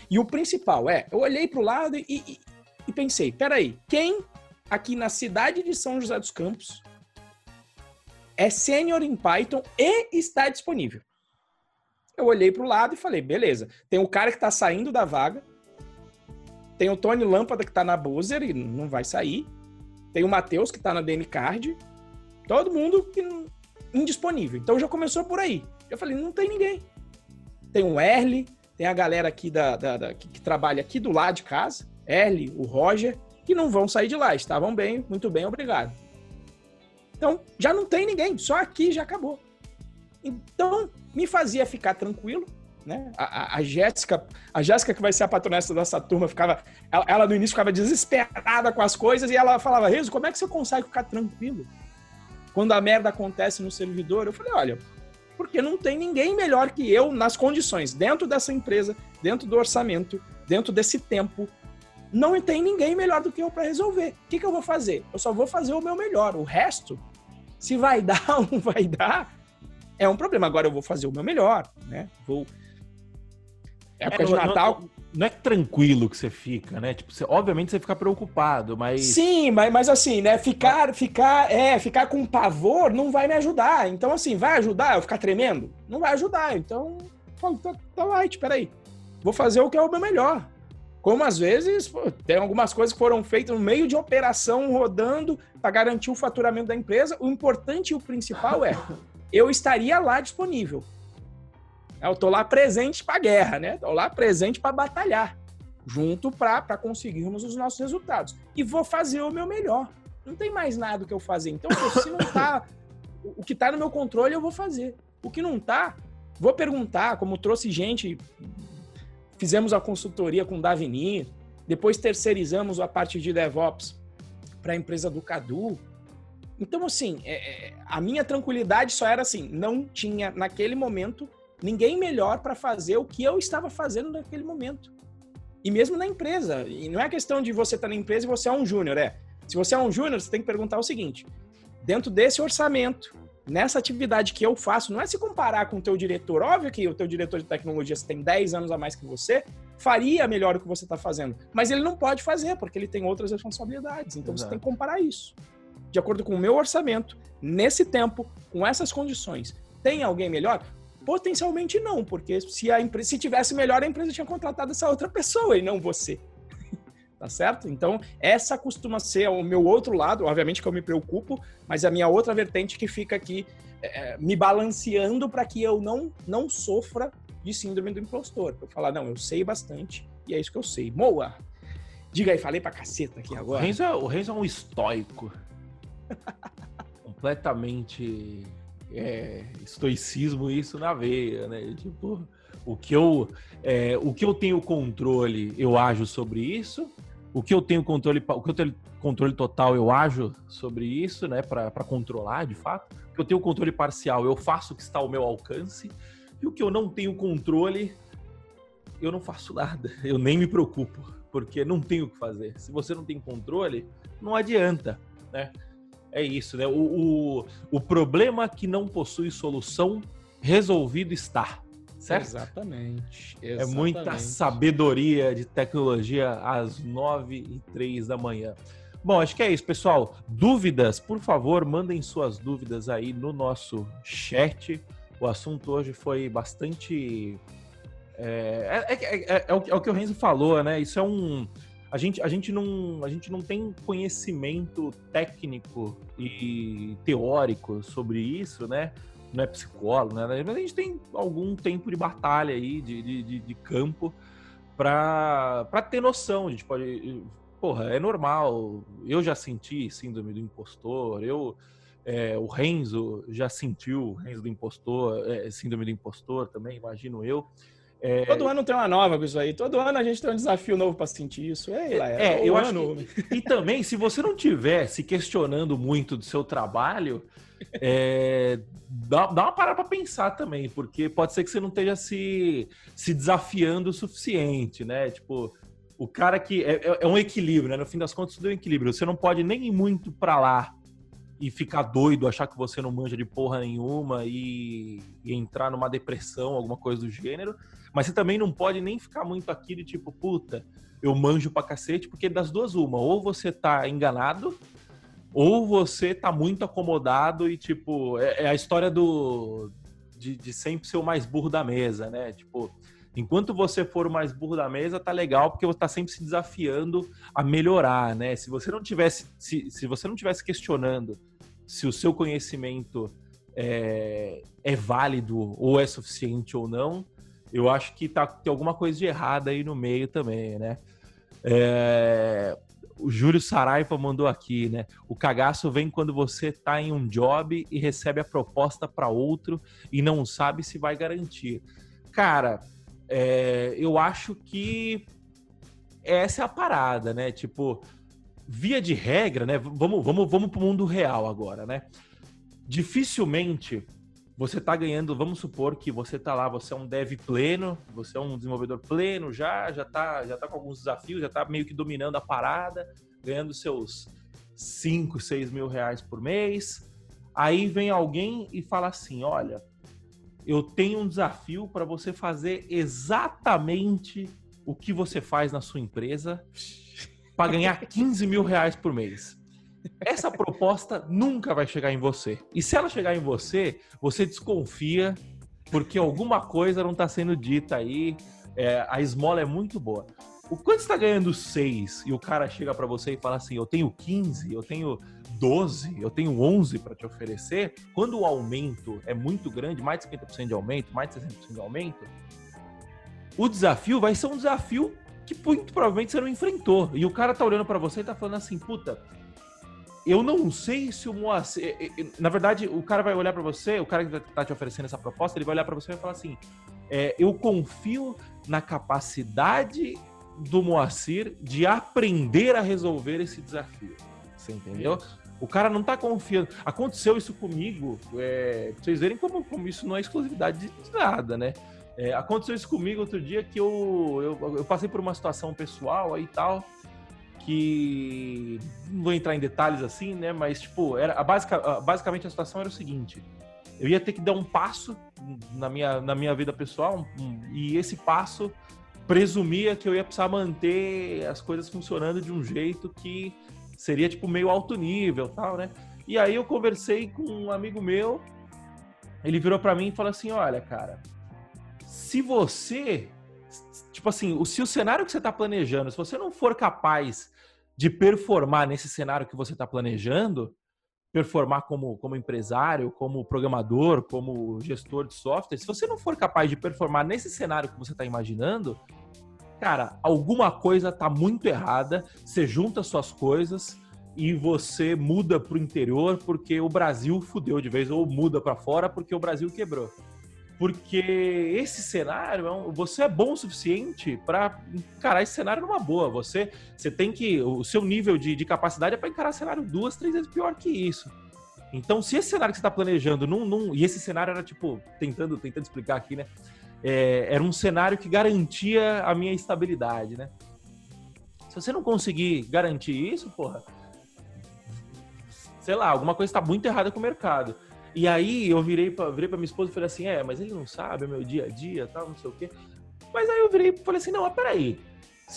E o principal é, eu olhei para o lado e, e, e pensei, peraí, quem aqui na cidade de São José dos Campos é sênior em Python e está disponível? Eu olhei para o lado e falei, beleza, tem o cara que está saindo da vaga, tem o Tony Lâmpada que está na Buzzer e não vai sair, tem o Matheus que está na DN Card, todo mundo que indisponível. Então já começou por aí. Eu falei, não tem ninguém. Tem o Erle, tem a galera aqui da, da, da que, que, trabalha aqui do lado de casa, Erle, o Roger, que não vão sair de lá. Estavam bem, muito bem, obrigado. Então, já não tem ninguém, só aqui já acabou. Então, me fazia ficar tranquilo, né? A, a, a Jéssica, a Jéssica que vai ser a patronessa dessa turma, ficava, ela, ela, no início ficava desesperada com as coisas e ela falava, Rezo, como é que você consegue ficar tranquilo quando a merda acontece no servidor? Eu falei, olha, porque não tem ninguém melhor que eu nas condições, dentro dessa empresa, dentro do orçamento, dentro desse tempo, não tem ninguém melhor do que eu para resolver. O que, que eu vou fazer? Eu só vou fazer o meu melhor. O resto, se vai dar ou não vai dar, é um problema. Agora eu vou fazer o meu melhor, né? Vou Época é, de Natal. Não, é tranquilo que você fica, né? Tipo, você, obviamente você fica preocupado, mas. Sim, mas, mas assim, né? Ficar, ficar, é, ficar com pavor não vai me ajudar. Então, assim, vai ajudar eu ficar tremendo? Não vai ajudar. Então, tá, tá light, peraí. Vou fazer o que é o meu melhor. Como às vezes pô, tem algumas coisas que foram feitas no meio de operação rodando para garantir o faturamento da empresa. O importante e o principal é eu estaria lá disponível. Eu tô lá presente para guerra, né? Tô lá presente para batalhar, junto para conseguirmos os nossos resultados. E vou fazer o meu melhor. Não tem mais nada que eu fazer. Então, se não tá o que tá no meu controle, eu vou fazer. O que não tá, vou perguntar, como trouxe gente, fizemos a consultoria com o Davini, depois terceirizamos a parte de DevOps para a empresa do Cadu. Então, assim, é, é, a minha tranquilidade só era assim: não tinha naquele momento ninguém melhor para fazer o que eu estava fazendo naquele momento. E mesmo na empresa. E não é questão de você estar tá na empresa e você é um júnior, é. Se você é um júnior, você tem que perguntar o seguinte: dentro desse orçamento, nessa atividade que eu faço, não é se comparar com o teu diretor. Óbvio que o teu diretor de tecnologia tem 10 anos a mais que você, faria melhor o que você está fazendo. Mas ele não pode fazer, porque ele tem outras responsabilidades. Então Exato. você tem que comparar isso. De acordo com o meu orçamento, nesse tempo, com essas condições. Tem alguém melhor? Potencialmente não, porque se a empresa se tivesse melhor, a empresa tinha contratado essa outra pessoa e não você. tá certo? Então, essa costuma ser o meu outro lado, obviamente que eu me preocupo, mas a minha outra vertente que fica aqui é, é me balanceando para que eu não, não sofra de síndrome do impostor. Eu falar, não, eu sei bastante e é isso que eu sei. Moa! Diga aí, falei pra caceta aqui agora. O Renzo é, o Renzo é um estoico. Completamente é, estoicismo isso na veia, né? Tipo, o que eu é, o que eu tenho controle, eu ajo sobre isso. O que eu tenho controle, o que eu tenho controle total, eu ajo sobre isso, né? Para controlar, de fato. O que eu tenho controle parcial, eu faço o que está ao meu alcance. E o que eu não tenho controle, eu não faço nada. Eu nem me preocupo, porque não tenho o que fazer. Se você não tem controle, não adianta, né? É isso, né? O, o, o problema que não possui solução resolvido está. Certo? Exatamente, exatamente. É muita sabedoria de tecnologia às nove e três da manhã. Bom, acho que é isso, pessoal. Dúvidas, por favor, mandem suas dúvidas aí no nosso chat. O assunto hoje foi bastante. É, é, é, é o, é, o, que o Renzo falou, né? Isso é um a gente, a gente, não, a gente não tem conhecimento técnico e teórico sobre isso, né? Não é psicólogo, né? Mas a gente tem algum tempo de batalha aí, de, de, de campo, para ter noção. A gente pode. Porra, é normal. Eu já senti síndrome do impostor, eu. É, o Renzo já sentiu, Renzo do impostor, é, síndrome do impostor também, imagino eu. É... Todo ano tem uma nova isso aí. Todo ano a gente tem um desafio novo para sentir isso. É, é, eu ano... acho que... E também, se você não estiver se questionando muito do seu trabalho, é... dá, dá uma parada para pensar também, porque pode ser que você não esteja se, se desafiando o suficiente, né? Tipo, o cara que... É, é, é um equilíbrio, né? No fim das contas, tudo é um equilíbrio. Você não pode nem ir muito para lá e ficar doido, achar que você não manja de porra nenhuma e, e entrar numa depressão, alguma coisa do gênero mas você também não pode nem ficar muito aqui de tipo, puta, eu manjo pra cacete, porque das duas, uma, ou você tá enganado, ou você tá muito acomodado e, tipo, é, é a história do. De, de, sempre ser o mais burro da mesa, né? Tipo, enquanto você for o mais burro da mesa, tá legal, porque você tá sempre se desafiando a melhorar, né? Se você não tivesse, se, se você não tivesse questionando se o seu conhecimento é, é válido ou é suficiente ou não, eu acho que tá, tem alguma coisa de errada aí no meio também, né? É... o Júlio Saraiva mandou aqui, né? O cagaço vem quando você tá em um job e recebe a proposta para outro e não sabe se vai garantir. Cara, é, eu acho que essa é a parada, né? Tipo, via de regra, né? Vamos, vamos, vamos pro mundo real agora, né? Dificilmente você está ganhando, vamos supor que você está lá, você é um dev pleno, você é um desenvolvedor pleno, já já tá, já tá com alguns desafios, já está meio que dominando a parada, ganhando seus 5, 6 mil reais por mês. Aí vem alguém e fala assim: olha, eu tenho um desafio para você fazer exatamente o que você faz na sua empresa para ganhar 15 mil reais por mês. Essa proposta nunca vai chegar em você. E se ela chegar em você, você desconfia porque alguma coisa não está sendo dita aí. É, a esmola é muito boa. O quanto está ganhando 6 e o cara chega para você e fala assim: eu tenho 15, eu tenho 12, eu tenho 11 para te oferecer. Quando o aumento é muito grande, mais de 50% de aumento, mais de 60% de aumento, o desafio vai ser um desafio que muito provavelmente você não enfrentou. E o cara tá olhando para você e tá falando assim: puta, eu não sei se o Moacir. Na verdade, o cara vai olhar para você, o cara que tá te oferecendo essa proposta, ele vai olhar para você e vai falar assim: é, eu confio na capacidade do Moacir de aprender a resolver esse desafio. Você entendeu? O cara não tá confiando. Aconteceu isso comigo, é, pra vocês verem como, como isso não é exclusividade de nada, né? É, aconteceu isso comigo outro dia que eu, eu, eu passei por uma situação pessoal aí e tal que não vou entrar em detalhes assim, né? Mas tipo, era a basic, basicamente a situação era o seguinte: eu ia ter que dar um passo na minha, na minha vida pessoal e esse passo presumia que eu ia precisar manter as coisas funcionando de um jeito que seria tipo meio alto nível, tal, né? E aí eu conversei com um amigo meu, ele virou para mim e falou assim: "Olha, cara, se você tipo assim, se o cenário que você está planejando, se você não for capaz de performar nesse cenário que você está planejando, performar como, como empresário, como programador, como gestor de software, se você não for capaz de performar nesse cenário que você está imaginando, cara, alguma coisa está muito errada. Você junta suas coisas e você muda para o interior porque o Brasil fudeu de vez, ou muda para fora porque o Brasil quebrou porque esse cenário, é você é bom o suficiente para encarar esse cenário numa boa. Você, você tem que. O seu nível de, de capacidade é para encarar cenário duas, três vezes pior que isso. Então, se esse cenário que você está planejando, num, e esse cenário era tipo, tentando, tentando explicar aqui, né? É, era um cenário que garantia a minha estabilidade, né? Se você não conseguir garantir isso, porra, sei lá, alguma coisa está muito errada com o mercado. E aí eu virei pra, virei pra minha esposa e falei assim, é, mas ele não sabe o meu dia a dia, tal, não sei o quê. Mas aí eu virei e falei assim, não, mas peraí.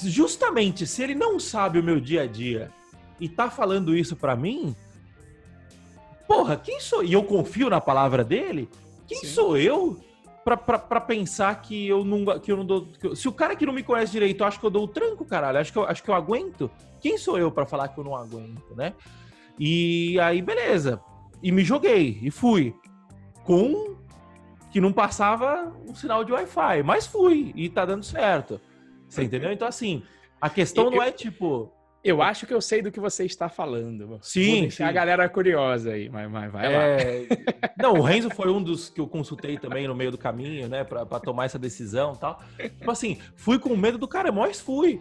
Justamente, se ele não sabe o meu dia a dia e tá falando isso para mim, porra, quem sou? E eu confio na palavra dele? Quem Sim. sou eu pra, pensar que eu não, que eu não dou. Eu, se o cara que não me conhece direito acha que eu dou o tranco, caralho, acho que eu, acho que eu aguento. Quem sou eu para falar que eu não aguento, né? E aí, beleza e me joguei e fui com que não passava um sinal de Wi-Fi, mas fui e tá dando certo. Você entendeu? Então assim, a questão eu, não é tipo eu acho que eu sei do que você está falando. Sim. Sim. a galera curiosa aí, mas, mas vai é... lá. Não, o Renzo foi um dos que eu consultei também no meio do caminho, né, para tomar essa decisão e tal. Tipo assim, fui com medo do cara, mas fui.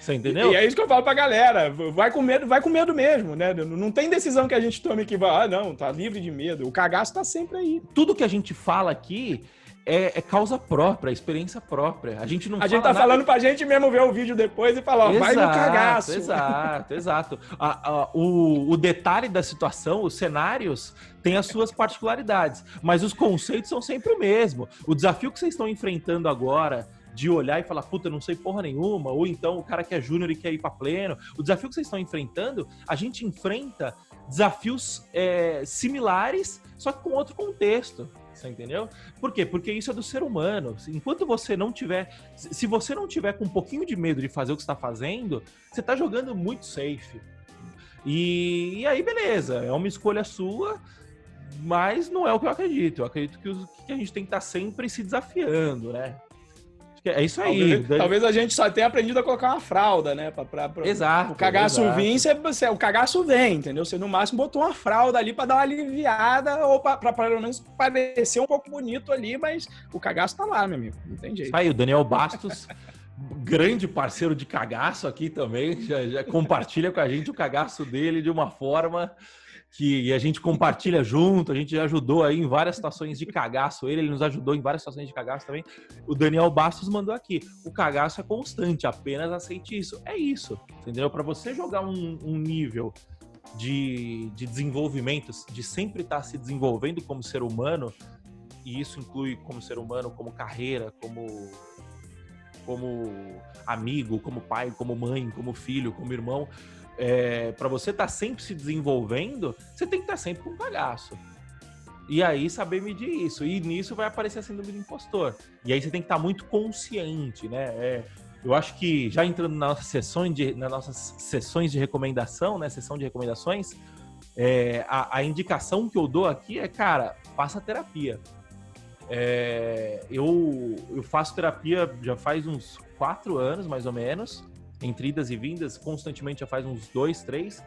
Você entendeu? E, e é isso que eu falo pra galera. Vai com medo, vai com medo mesmo, né? Não tem decisão que a gente tome que vai, ah, não, tá livre de medo. O cagaço tá sempre aí. Tudo que a gente fala aqui é, é, causa própria, experiência própria. A gente não A gente tá nada... falando pra gente mesmo ver o vídeo depois e falar, ó, vai no cagaço. Exato, exato. A, a, o, o detalhe da situação, os cenários, têm as suas particularidades, mas os conceitos são sempre o mesmo. O desafio que vocês estão enfrentando agora de olhar e falar, puta, não sei porra nenhuma, ou então o cara que é júnior e quer ir para pleno. O desafio que vocês estão enfrentando, a gente enfrenta desafios é, similares, só que com outro contexto. Você entendeu? Por quê? Porque isso é do ser humano. Enquanto você não tiver. Se você não tiver com um pouquinho de medo de fazer o que está fazendo, você está jogando muito safe. E, e, aí, beleza, é uma escolha sua, mas não é o que eu acredito. Eu acredito que, que a gente tem que estar tá sempre se desafiando, né? É isso aí. Talvez, talvez, a gente só tenha aprendido a colocar uma fralda, né? Pra, pra, pra exato. O cagaço exato. vir, você, você, o cagaço vem, entendeu? Você no máximo botou uma fralda ali para dar uma aliviada ou para pelo menos parecer um pouco bonito ali, mas o cagaço tá lá, meu amigo. Não tem jeito. Aí, o Daniel Bastos, grande parceiro de cagaço aqui também, já, já compartilha com a gente o cagaço dele de uma forma que a gente compartilha junto, a gente já ajudou aí em várias situações de cagaço, ele, ele nos ajudou em várias situações de cagaço também. O Daniel Bastos mandou aqui, o cagaço é constante, apenas aceite isso. É isso, entendeu? Para você jogar um, um nível de, de desenvolvimento, de sempre estar tá se desenvolvendo como ser humano, e isso inclui como ser humano, como carreira, como como amigo, como pai, como mãe, como filho, como irmão, é, para você estar tá sempre se desenvolvendo, você tem que estar tá sempre com cagaço. E aí saber medir isso. E nisso vai aparecer a síndrome do impostor. E aí você tem que estar tá muito consciente, né? É, eu acho que já entrando nas sessões de, nas nossas sessões de recomendação, né? Sessão de recomendações, é, a, a, indicação que eu dou aqui é, cara, faça terapia. É, eu, eu faço terapia já faz uns quatro anos, mais ou menos entre idas e vindas, constantemente já faz uns dois, três.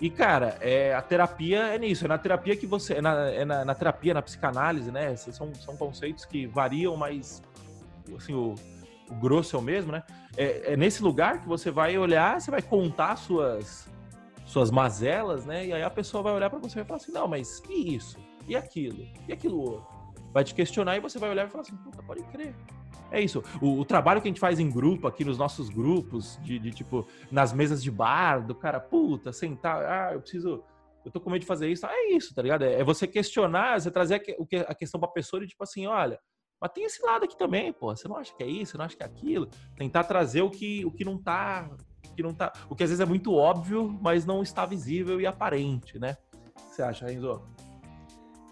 E, cara, é, a terapia é nisso, é na terapia que você. É na, é na, na terapia, na psicanálise, né? São, são conceitos que variam, mas assim, o, o grosso é o mesmo, né? É, é, nesse lugar que você vai olhar, você vai contar suas, suas mazelas, né? E aí a pessoa vai olhar para você e falar assim, não, mas e isso? E aquilo? E aquilo outro? Vai te questionar e você vai olhar e falar assim, puta, pode crer é isso. O, o, trabalho que a gente faz em grupo, aqui nos nossos grupos, de, de, tipo, nas mesas de bar, do cara, puta, sentar, ah, eu preciso. Eu tô com medo de fazer isso. Ah, é isso, tá ligado? É, é você questionar, você trazer a, questão pra pessoa de tipo assim, olha, mas tem esse lado aqui também, pô. Você não acha que é isso? Você não acha que é aquilo? Tentar trazer o que, o que não tá. Que não tá. O que às vezes é muito óbvio, mas não está visível e aparente, né? O que você acha, Renzo?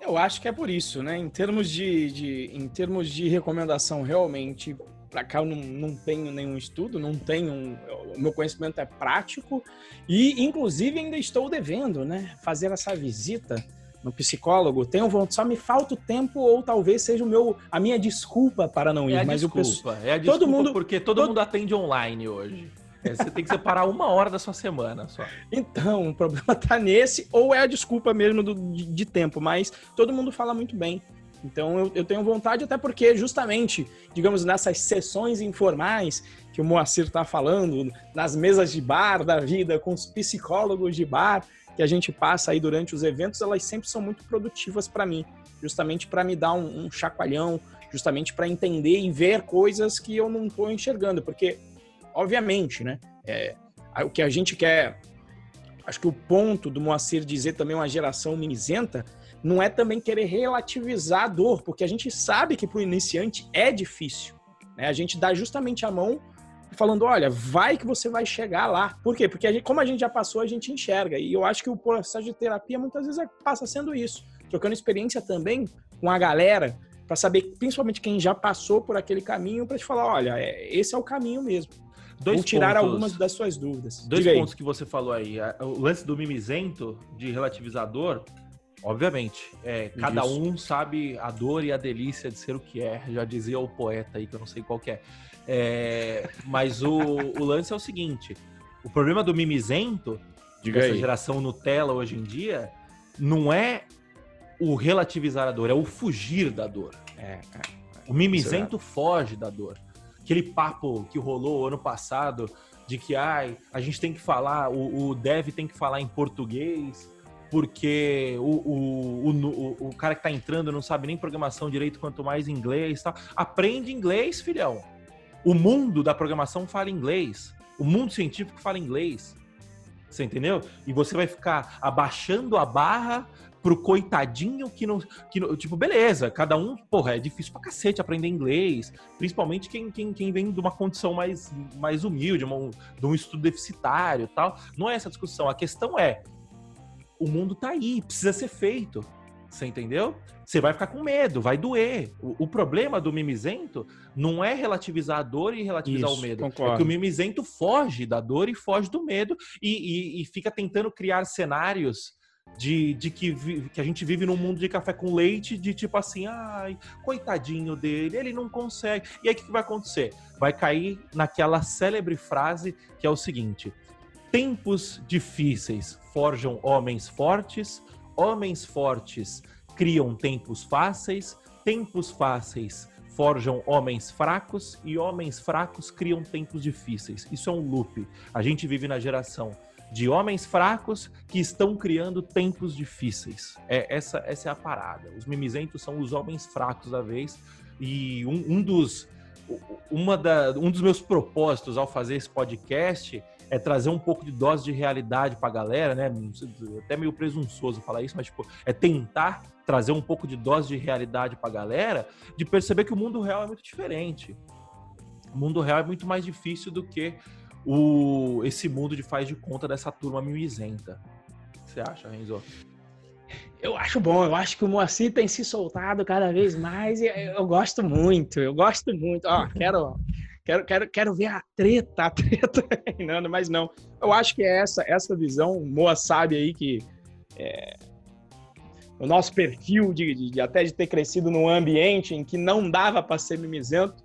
Eu acho que é por isso, né? Em termos de, de em termos de recomendação, realmente, para cá eu não, não tenho nenhum estudo, não tenho. O meu conhecimento é prático e, inclusive, ainda estou devendo, né? Fazer essa visita no psicólogo. Tenho vontade, só me falta o tempo ou talvez seja o meu, a minha desculpa para não ir. É a mas desculpa, eu, é a desculpa todo mundo, porque todo, todo mundo atende online hoje. É, você tem que separar uma hora da sua semana só. Então, o problema tá nesse, ou é a desculpa mesmo do, de, de tempo, mas todo mundo fala muito bem. Então eu, eu, tenho vontade, até porque, justamente, digamos, nessas sessões informais que o Moacir está falando, nas mesas de bar da vida, com os psicólogos de bar que a gente passa aí durante os eventos, elas sempre são muito produtivas para mim, justamente para me dar um, um chacoalhão, justamente para entender e ver coisas que eu não estou enxergando, porque obviamente, né? É, o que a gente quer, acho que o ponto do Moacir dizer também uma geração mimizenta, não é também querer relativizar a dor, porque a gente sabe que para o iniciante é difícil. Né? A gente dá justamente a mão falando, olha, vai que você vai chegar lá. Por quê? Porque a gente, como a gente já passou, a gente enxerga. E eu acho que o processo de terapia muitas vezes é, passa sendo isso. Trocando experiência também com a galera, para saber, principalmente quem já passou por aquele caminho, para te falar, olha, é, esse é o caminho mesmo dois tirar pontos, algumas das suas dúvidas. Dois Diga pontos aí. que você falou aí. O lance do mimizento, de relativizador, obviamente, é, cada Isso. um sabe a dor e a delícia de ser o que é. Já dizia o poeta aí, que eu não sei qual que é. é mas o, o lance é o seguinte: o problema do mimizento, Diga dessa aí. geração Nutella hoje em dia, não é o relativizar a dor, é o fugir da dor. É, é, o mimizento foge da dor aquele papo que rolou ano passado de que ai, a gente tem que falar, o, o dev tem que falar em português, porque o, o, o, o, cara que tá entrando não sabe nem programação direito, quanto mais inglês tal. Aprende inglês, filhão. O mundo da programação fala inglês. O mundo científico fala inglês. Você entendeu? E você vai ficar abaixando a barra pro coitadinho que não, que não. Tipo, beleza, cada um, porra, é difícil pra cacete aprender inglês. Principalmente quem, quem, quem vem de uma condição mais, mais humilde, uma, de um estudo deficitário tal. Não é essa a discussão. A questão é: o mundo tá aí, precisa ser feito. Você entendeu? Você vai ficar com medo, vai doer. O, o, problema do mimizento não é relativizar a dor e relativizar Isso, o medo. Concordo. É que o mimizento foge da dor e foge do medo e, e, e fica tentando criar cenários de, de que, vi, que a gente vive num mundo de café com leite, de tipo assim, ai, coitadinho dele, ele não consegue. E aí o que, que vai acontecer? Vai cair naquela célebre frase que é o seguinte: tempos difíceis forjam homens fortes, homens fortes criam tempos fáceis, tempos fáceis forjam homens fracos e homens fracos criam tempos difíceis. Isso é um loop. A gente vive na geração de homens fracos que estão criando tempos difíceis. É, essa, essa é a parada. Os mimizentos são os homens fracos da vez. E um, um dos, uma da, um dos meus propósitos ao fazer esse podcast é trazer um pouco de dose de realidade pra galera, né? Até meio presunçoso falar isso, mas tipo, é tentar trazer um pouco de dose de realidade pra galera, de perceber que o mundo real é muito diferente. O mundo real é muito mais difícil do que o, esse mundo de faz de conta dessa turma mimizenta. O que você acha, Renzo? Eu acho bom, eu acho que o Moacir tem se soltado cada vez mais e eu gosto muito, eu gosto muito. Ó, quero, quero, quero, quero ver a treta, a treta reinando, mas não. Eu acho que é essa, essa visão, Moa sabe aí que é, o nosso perfil de, de, de, até de ter crescido num ambiente em que não dava para ser mimizento,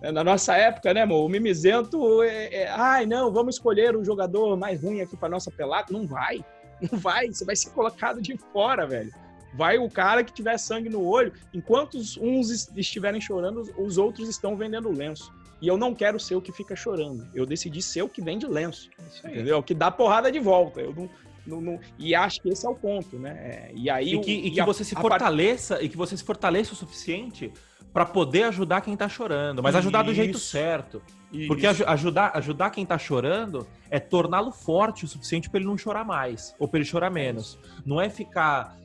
na nossa época, né, amor? O mimizento é, é, ai, não, vamos escolher o jogador mais ruim aqui para nossa pelada. Não vai, não vai, você vai ser colocado de fora, velho. Vai o cara que tiver sangue no olho. Enquanto uns estiverem chorando, os outros estão vendendo lenço. E eu não quero ser o que fica chorando. Eu decidi ser o que vende lenço. Entendeu? O que dá porrada de volta. Eu não, não, não, e acho que esse é o ponto, né? É, e aí e que, e que a, você se fortaleça part... e que você se fortaleça o suficiente para poder ajudar quem tá chorando, mas ajudar Isso. do jeito certo. Isso. Porque ajudar, ajudar quem tá chorando é torná-lo forte o suficiente para ele não chorar mais ou para ele chorar menos. Não é ficar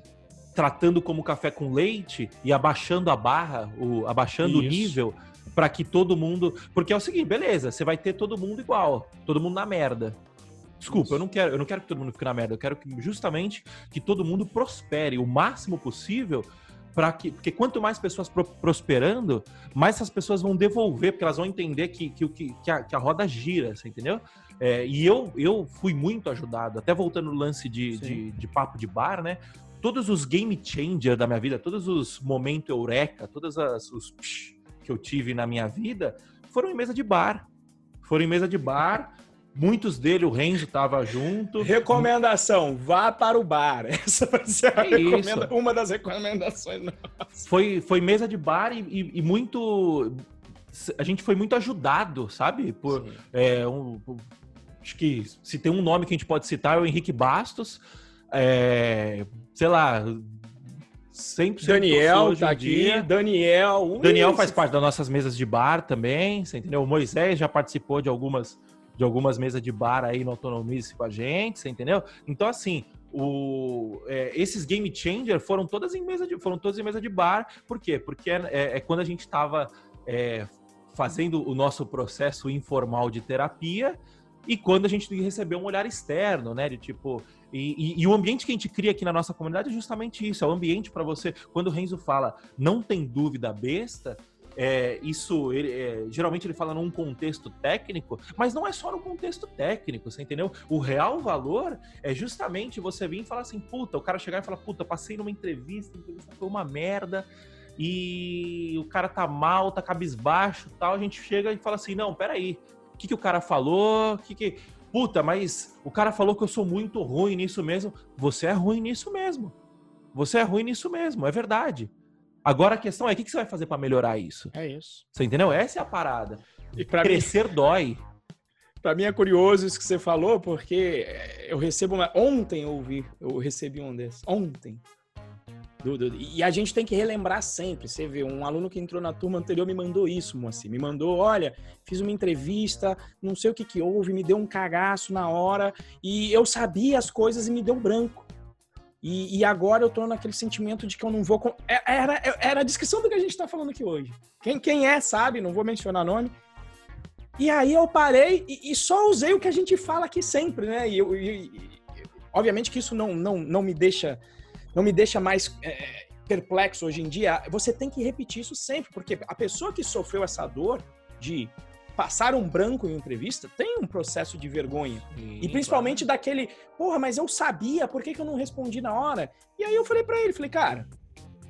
tratando como café com leite e abaixando a barra, o, abaixando Isso. o nível para que todo mundo, porque é o seguinte, beleza, você vai ter todo mundo igual, todo mundo na merda. Desculpa, eu não quero, eu não quero que todo mundo fique na merda, eu quero que justamente que todo mundo prospere o máximo possível para que porque quanto mais pessoas pro, prosperando, mais essas pessoas vão devolver, porque elas vão entender que, que, que, a, que a roda gira, você entendeu? É, e eu, eu fui muito ajudado, até voltando no lance de, de, de, papo de bar, né? Todos os game changer da minha vida, todos os momentos eureka, todos as, os psh, que eu tive na minha vida foram em mesa de bar. Foram em mesa de bar, Muitos dele, o Renzo estava junto. Recomendação: vá para o bar. Essa vai ser recomenda... uma das recomendações. Foi, foi mesa de bar e, e, e, muito. A gente foi muito ajudado, sabe? Por, é, um, acho que se tem um nome que a gente pode citar é o Henrique Bastos. É, sei lá, 100% Daniel tá aqui, dia. Daniel. Daniel faz parte das nossas mesas de bar também, você entendeu? O Moisés já participou de algumas de algumas mesas de bar aí no Autonomize com a gente, você entendeu? Então, assim, o, é, esses game changer foram todas em mesa de foram todas em mesa de bar. Por quê? Porque é, é, é quando a gente estava é, fazendo o nosso processo informal de terapia e quando a gente recebeu um olhar externo, né? De tipo. E, e, e, o ambiente que a gente cria aqui na nossa comunidade é justamente isso. É o ambiente para você. Quando o Renzo fala, não tem dúvida besta, é, isso, ele, é, geralmente ele fala num contexto técnico, mas não é só no contexto técnico, você entendeu? O real valor é justamente você vir e falar assim, puta, o cara chegar e falar, puta, passei numa entrevista, a entrevista foi uma merda, e o cara tá mal, tá cabisbaixo tal, a gente chega e fala assim, não, peraí, o que, que o cara falou, que que... Puta, mas o cara falou que eu sou muito ruim nisso mesmo. Você é ruim nisso mesmo. Você é ruim nisso mesmo, é verdade. Agora a questão é o que você vai fazer para melhorar isso? É isso. Você entendeu? Essa é a parada. E Crescer mim, dói. Para mim é curioso isso que você falou, porque eu recebo uma. Ontem eu ouvi, eu recebi um desses. Ontem. Do, do, e a gente tem que relembrar sempre. Você vê, um aluno que entrou na turma anterior me mandou isso, Moacir. Me mandou, olha, fiz uma entrevista, não sei o que que houve, me deu um cagaço na hora, e eu sabia as coisas e me deu branco. E, e, agora eu tô naquele sentimento de que eu não vou. É, era, era a descrição do que a gente tá falando aqui hoje. Quem, quem é, sabe, não vou mencionar nome. E aí eu parei e, e só usei o que a gente fala aqui sempre, né? E, eu, e obviamente que isso não, não, não me deixa não me deixa mais é, perplexo hoje em dia. Você tem que repetir isso sempre, porque a pessoa que sofreu essa dor de passar um branco em entrevista tem um processo de vergonha. Sim, e principalmente claro. daquele, porra, mas eu sabia, por que, que eu não respondi na hora? E aí eu falei para ele, falei, cara,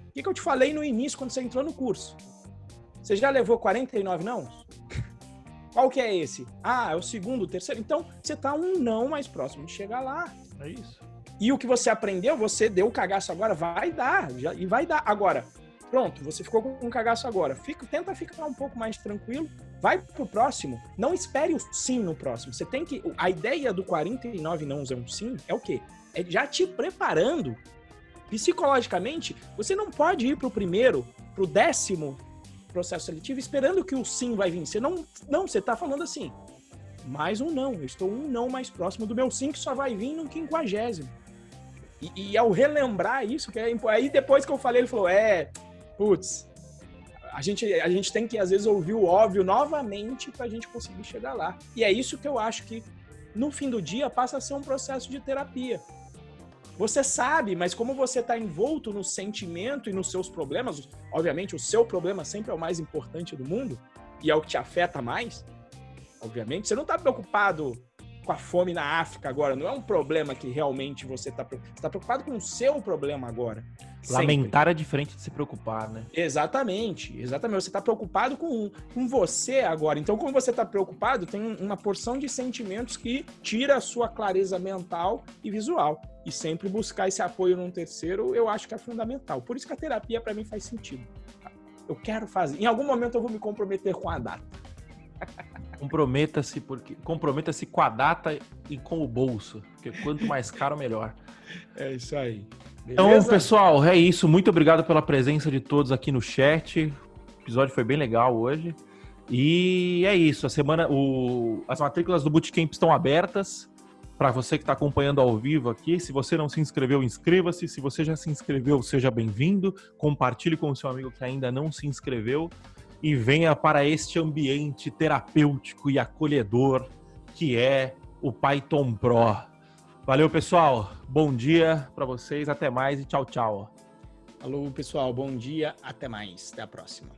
o que, que eu te falei no início quando você entrou no curso? Você já levou 49 não? Qual que é esse? Ah, é o segundo, o terceiro. Então, você tá um não mais próximo de chegar lá. É isso. E o que você aprendeu, você deu o cagaço agora, vai dar. Já, e vai dar. Agora, pronto, você ficou com um cagaço agora. Fica, tenta ficar um pouco mais tranquilo. Vai pro próximo. Não espere o sim no próximo. Você tem que. A ideia do 49 não é um sim é o quê? É já te preparando psicologicamente. Você não pode ir pro primeiro, pro décimo processo seletivo esperando que o sim vai vir. Você não, não, você tá falando assim, mais um não. Eu estou um não mais próximo do meu sim que só vai vir no quinquagésimo. E, e ao relembrar isso, que é, aí depois que eu falei, ele falou, é, putz, a gente, a gente tem que às vezes ouvir o óbvio novamente para a gente conseguir chegar lá. E é isso que eu acho que no fim do dia passa a ser um processo de terapia. Você sabe, mas como você está envolto no sentimento e nos seus problemas, obviamente o seu problema sempre é o mais importante do mundo e é o que te afeta mais. Obviamente, você não está preocupado com a fome na África agora, não é um problema que realmente você está preocupado. Você está preocupado com o seu problema agora. Lamentar sempre. é diferente de se preocupar, né? Exatamente, exatamente. Você está preocupado com, com você agora. Então, como você está preocupado, tem uma porção de sentimentos que tira a sua clareza mental e visual. E sempre buscar esse apoio num terceiro, eu acho que é fundamental. Por isso que a terapia, para mim, faz sentido. Eu quero fazer. Em algum momento eu vou me comprometer com a data. Comprometa-se porque comprometa-se com a data e com o bolso, porque quanto mais caro melhor. É isso aí. Então, Beleza? Então, pessoal, é isso. Muito obrigado pela presença de todos aqui no chat. O episódio foi bem legal hoje. E é isso. A semana, o, as matrículas do Bootcamp estão abertas para você que está acompanhando ao vivo aqui. Se você não se inscreveu, inscreva-se. Se você já se inscreveu, seja bem-vindo. Compartilhe com o seu amigo que ainda não se inscreveu e venha para este ambiente terapêutico e acolhedor que é o Python Pro. Valeu, pessoal. Bom dia para vocês. Até mais e tchau, tchau. Alô, pessoal. Bom dia. Até mais. Até a próxima.